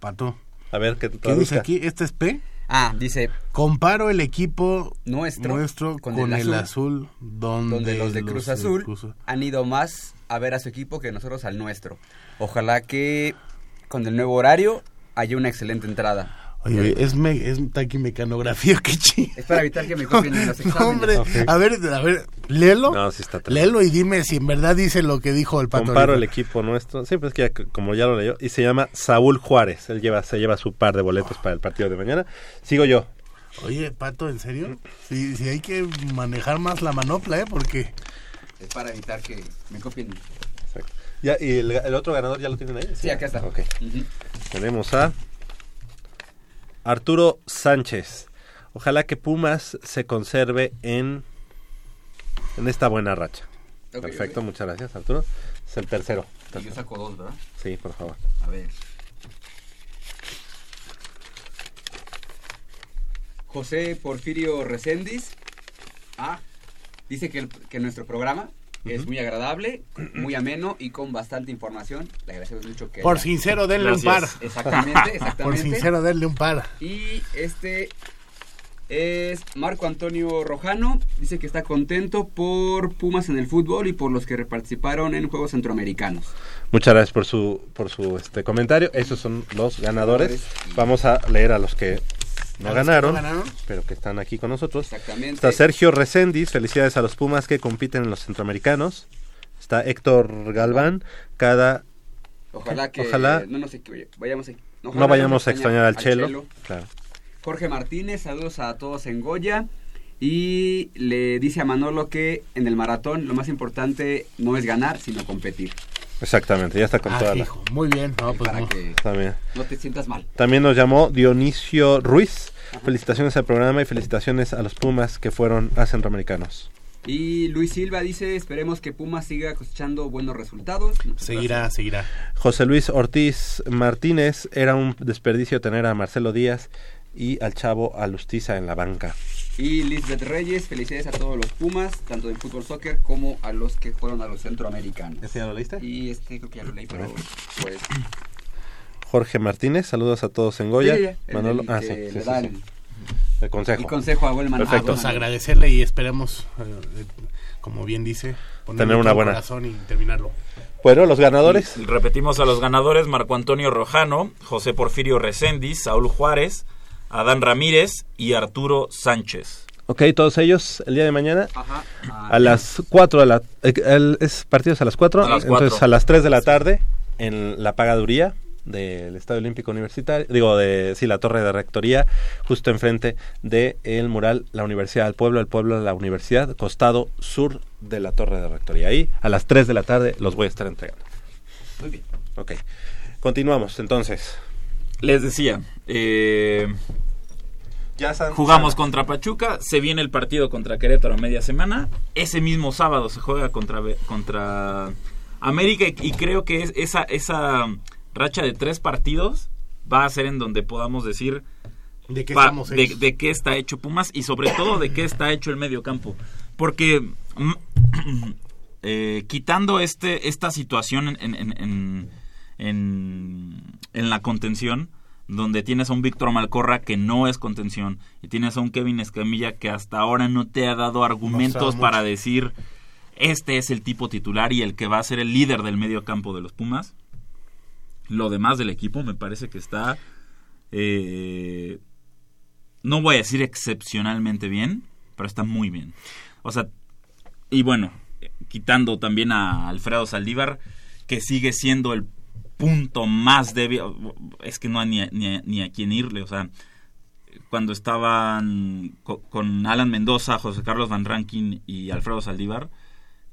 pato. A ver, ¿qué ¿Qué dice aquí? ¿Este es P? Ah, dice Comparo el equipo nuestro, nuestro con, con, el, azul, donde, donde los de Cruz Azul Cruz- han ido más a ver a su equipo que nosotros al nuestro. Ojalá que con el nuevo horario haya una excelente entrada. Oye, es, me, es taquimecanografía, *laughs* qué chido. Es para evitar que me copien en los *laughs* No, hombre, a ver, a ver, léelo. No, sí está léelo y dime si en verdad dice lo que dijo el pato. Comparo el equipo nuestro. Sí, pues que ya como ya lo leyó. Y se llama Saúl Juárez. Él lleva, se lleva su par de boletos para el partido de mañana. Sigo yo. Oye, pato, ¿en serio? Sí, sí hay que manejar más la manopla, ¿eh? Porque... Es para evitar que me copien. Exacto. Ya, ¿Y el, el otro ganador ya lo tienen ahí? Sí, acá está. Ok. Tenemos a Arturo Sánchez. Ojalá que Pumas se conserve en, en esta buena racha. Perfecto, muchas gracias, Arturo. Es el tercero. Y yo saco dos, ¿verdad? Sí, por favor. A ver. José Porfirio Recendis. Ah, dice que, el- que nuestro programa es muy agradable, muy ameno y con bastante información. Le agradecemos mucho que... Por haya- sincero, denle un par. Exactamente, *laughs* exactamente. Por sincero, denle un par. Y este es Marco Antonio Rojano. Dice que está contento por Pumas en el fútbol y por los que participaron en Juegos Centroamericanos. Muchas gracias por su, por su este comentario. Esos son los. Ganadores. Vamos a leer a los que no ¿A los que ganaron, no ganaron? pero que están aquí con nosotros. Exactamente. Está Sergio Recendis, felicidades a los Pumas que compiten en los centroamericanos. Está Héctor Galván, cada Ojalá que Ojalá- no nos vayamos no vayamos a extrañar al Chelo. Claro. Jorge Martínez, saludos a todos en Goya. Y le dice a Manolo que en el maratón lo más importante no es ganar, sino competir. Exactamente, ya está con Ah, toda la... hijo, muy bien. No, pues para no. que También. no te sientas mal. También nos llamó Dionisio Ruiz. Felicitaciones al programa y felicitaciones a los Pumas que fueron a centroamericanos. Y Luis Silva dice, esperemos que Pumas siga cosechando buenos resultados. Seguirá, seguirá. José Luis Ortiz Martínez, era un desperdicio tener a Marcelo Díaz y al chavo Alustiza en la banca. Y Lisbeth Reyes, felicidades a todos los Pumas, tanto de fútbol soccer como a los que fueron a los centroamericanos. ¿Ese ya lo leíste? Y este creo que ya lo leí, pero pues... Jorge Martínez, saludos a todos en Goya. Sí, ya, el- Manolo, el ah, sí, le sí, sí, da sí. el- El consejo. El consejo a Buelman. Perfecto. Pues agradecerle y esperemos, eh, eh, como bien dice, ponerle Tener una buena- corazón y terminarlo. Bueno, los ganadores. Repetimos a los ganadores, Marco Antonio Rojano, José Porfirio Recendis, Saúl Juárez, Adán Ramírez y Arturo Sánchez. Ok, todos ellos el día de mañana Ajá. a las 4 de la... eh, el- es partidos a las 4, A las entonces a las 3 de la tarde en la pagaduría del Estadio Olímpico Universitario, digo, de sí, la torre de rectoría, justo enfrente de el mural La Universidad del Pueblo, el pueblo de la universidad, costado sur de la torre de rectoría. Ahí a las 3 de la tarde los voy a estar entregando. Muy bien. Ok, continuamos entonces. Les decía, eh, Ya jugamos contra Pachuca, se viene el partido contra Querétaro a media semana, ese mismo sábado se juega contra, contra América y, y creo que es esa, esa racha de tres partidos va a ser en donde podamos decir ¿De qué pa- estamos de, hechos? de qué está hecho Pumas y sobre todo de qué está hecho el medio campo. Porque mm, *clears throat* eh, quitando este esta situación en, en, en, en- en la contención, donde tienes a un Víctor Malcorra que no es contención y tienes a un Kevin Escamilla que hasta ahora no te ha dado argumentos para decir este es el tipo titular y el que va a ser el líder del medio campo de los Pumas. Lo demás del equipo me parece que está eh, no voy a decir excepcionalmente bien, pero está muy bien. O sea, y bueno, quitando también a Alfredo Saldívar, que sigue siendo el punto más débil, es que no hay ni a, ni a- ni a quién irle, o sea, cuando estaban co- con Alan Mendoza, José Carlos Van Rankin y Alfredo Saldívar,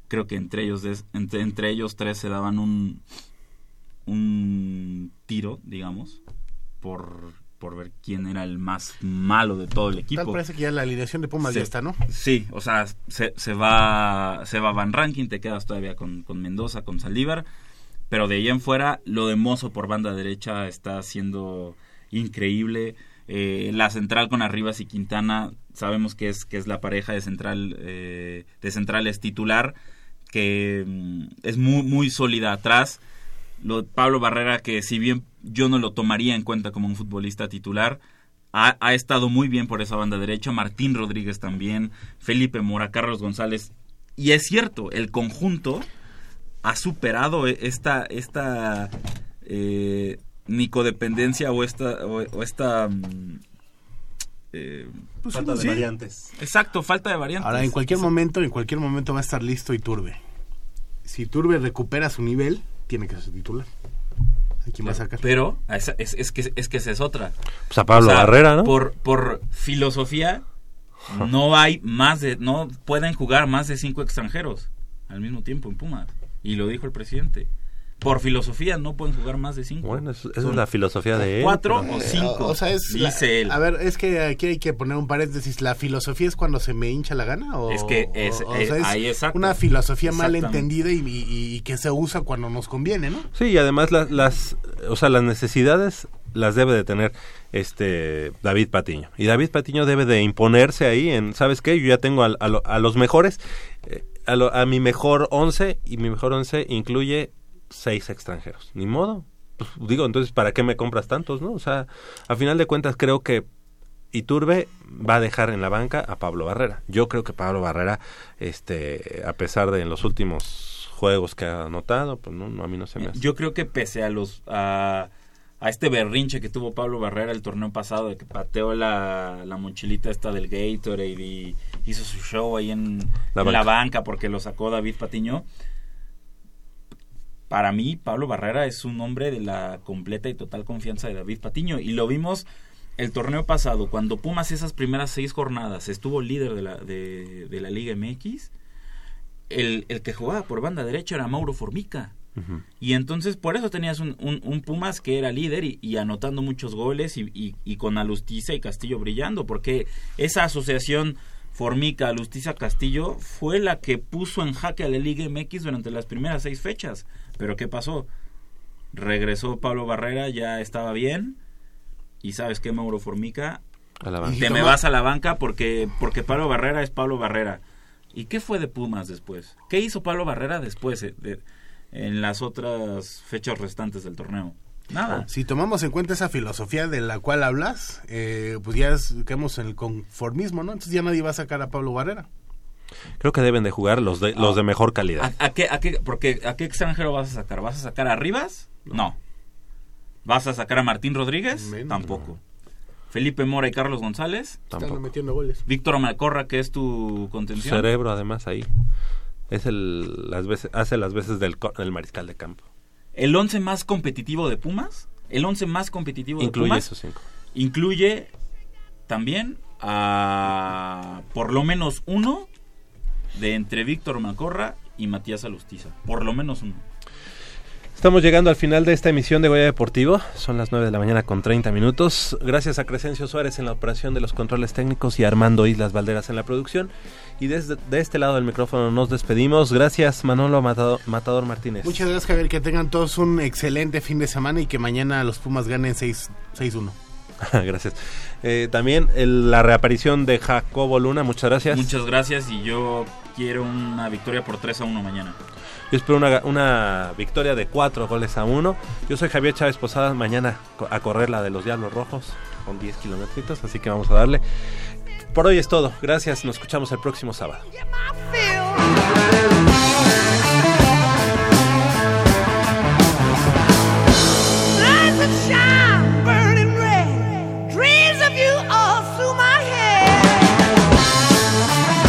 creo que entre ellos, entre, entre ellos tres se daban un, un tiro, digamos, por, por ver quién era el más malo de todo el Tal equipo. parece que ya la alineación de Pumas ya está, ¿no? Sí, o sea, se, se va se va Van Rankin, te quedas todavía con, con Mendoza, con Saldívar, pero de ahí en fuera lo de Mozo por banda derecha está siendo increíble. Eh, la central con Arribas y Quintana sabemos que es, que es la pareja de central eh, de centrales titular, que mm, es muy, muy sólida atrás. Lo, Pablo Barrera, que si bien yo no lo tomaría en cuenta como un futbolista titular, ha, ha estado muy bien por esa banda derecha. Martín Rodríguez también, Felipe Mora, Carlos González. Y es cierto, el conjunto ha superado e- esta, esta eh, nicodependencia o esta, o, o esta mm, eh, Pues Falta de sí. variantes. Exacto, falta de variantes. Ahora, en cualquier momento, en cualquier momento va a estar listo Iturbe. Si Iturbe recupera su nivel, tiene que ser titular. ¿A quién va a sacar? Pero es, es que, es que esa es otra. Pues a Pablo O sea, Barrera, ¿no? Por, por filosofía, no hay más de, no pueden jugar más de cinco extranjeros al mismo tiempo en Pumas. Y lo dijo el presidente. Por filosofía no pueden jugar más de cinco. Bueno, eso- esa es la filosofía de él. Cuatro pero- o cinco. O sea, es dice la- él. A ver, es que aquí hay que poner un paréntesis. ¿La filosofía es cuando se me hincha la gana? O, Es que es- o- o sea, es ahí exacto. una filosofía mal entendida y, y- y que se usa cuando nos conviene, ¿no? Sí, y además las, las, o sea, las necesidades las debe de tener este David Patiño. Y David Patiño debe de imponerse ahí en, ¿sabes qué? Yo ya tengo al- a, a los mejores, eh, a, lo- a mi mejor once, y mi mejor once incluye seis extranjeros. Ni modo. Pues, digo, entonces, ¿para qué me compras tantos, no? O sea, a final de cuentas creo que Iturbe va a dejar en la banca a Pablo Barrera. Yo creo que Pablo Barrera, este, a pesar de en los últimos juegos que ha anotado, pues no, no, a mí no se me hace. Yo creo que pese a los a, a este berrinche que tuvo Pablo Barrera el torneo pasado de que pateó la, la mochilita esta del Gatorade y hizo su show ahí en La en la, banca. porque lo sacó David Patiño. Para mí, Pablo Barrera es un hombre de la completa y total confianza de David Patiño. Y lo vimos el torneo pasado, cuando Pumas esas primeras seis jornadas estuvo líder de la, de, de la Liga MX, el, el que jugaba por banda derecha era Mauro Formica. Y entonces por eso tenías un, un- un Pumas que era líder y, y anotando muchos goles y, y- y con Alustiza y Castillo brillando, porque esa asociación Formica, Alustiza, Castillo fue la que puso en jaque a la Liga MX durante las primeras seis fechas. Pero ¿qué pasó? Regresó Pablo Barrera, ya estaba bien. Y sabes qué, Mauro Formica, A la banca. te me vas a la banca porque, porque Pablo Barrera es Pablo Barrera. ¿Y qué fue de Pumas después? ¿Qué hizo Pablo Barrera después eh, de- en las otras fechas restantes del torneo? Nada. Si tomamos en cuenta esa filosofía de la cual hablas, eh, pues ya es, quedamos en el conformismo, ¿no? Entonces ya nadie va a sacar a Pablo Barrera. Creo que deben de jugar los de, los de mejor calidad. ¿A, a qué, a qué- porque, ¿A qué extranjero vas a sacar? ¿Vas a sacar a Rivas? No. ¿Vas a sacar a Martín Rodríguez? Menos. Tampoco. ¿Felipe Mora y Carlos González? Están Tampoco. metiendo goles. ¿Víctor Malcorra, que es tu contención? Cerebro, además, ahí. Es el, las veces, hace las veces del, co- del mariscal de campo. ¿El 11 más competitivo de Pumas? ¿El 11 más competitivo de Incluye Pumas? esos cinco. incluye también a por lo menos uno de entre Víctor Macorra y Matías Alustiza. Por lo menos uno. Estamos llegando al final de esta emisión de Goya Deportivo. Son las 9 de la mañana con 30 minutos. Gracias a Crescencio Suárez en la operación de los controles técnicos y a Armando Islas Valderas en la producción. Y desde de este lado del micrófono nos despedimos. Gracias Manolo Matador, Matador Martínez. Muchas gracias, Javier. Que tengan todos un excelente fin de semana y que mañana los Pumas ganen 6 6-1. *laughs* gracias. Eh, también el- la reaparición de Jacobo Luna. Muchas gracias. Muchas gracias y yo quiero una victoria por 3 a 1 mañana. Yo espero una, una victoria de 4 goles a 1. Yo soy Javier Chávez Posada. Mañana a correr la de los Diablos Rojos con 10 kilómetros. Así que vamos a darle. Por hoy es todo. Gracias. Nos escuchamos el próximo sábado.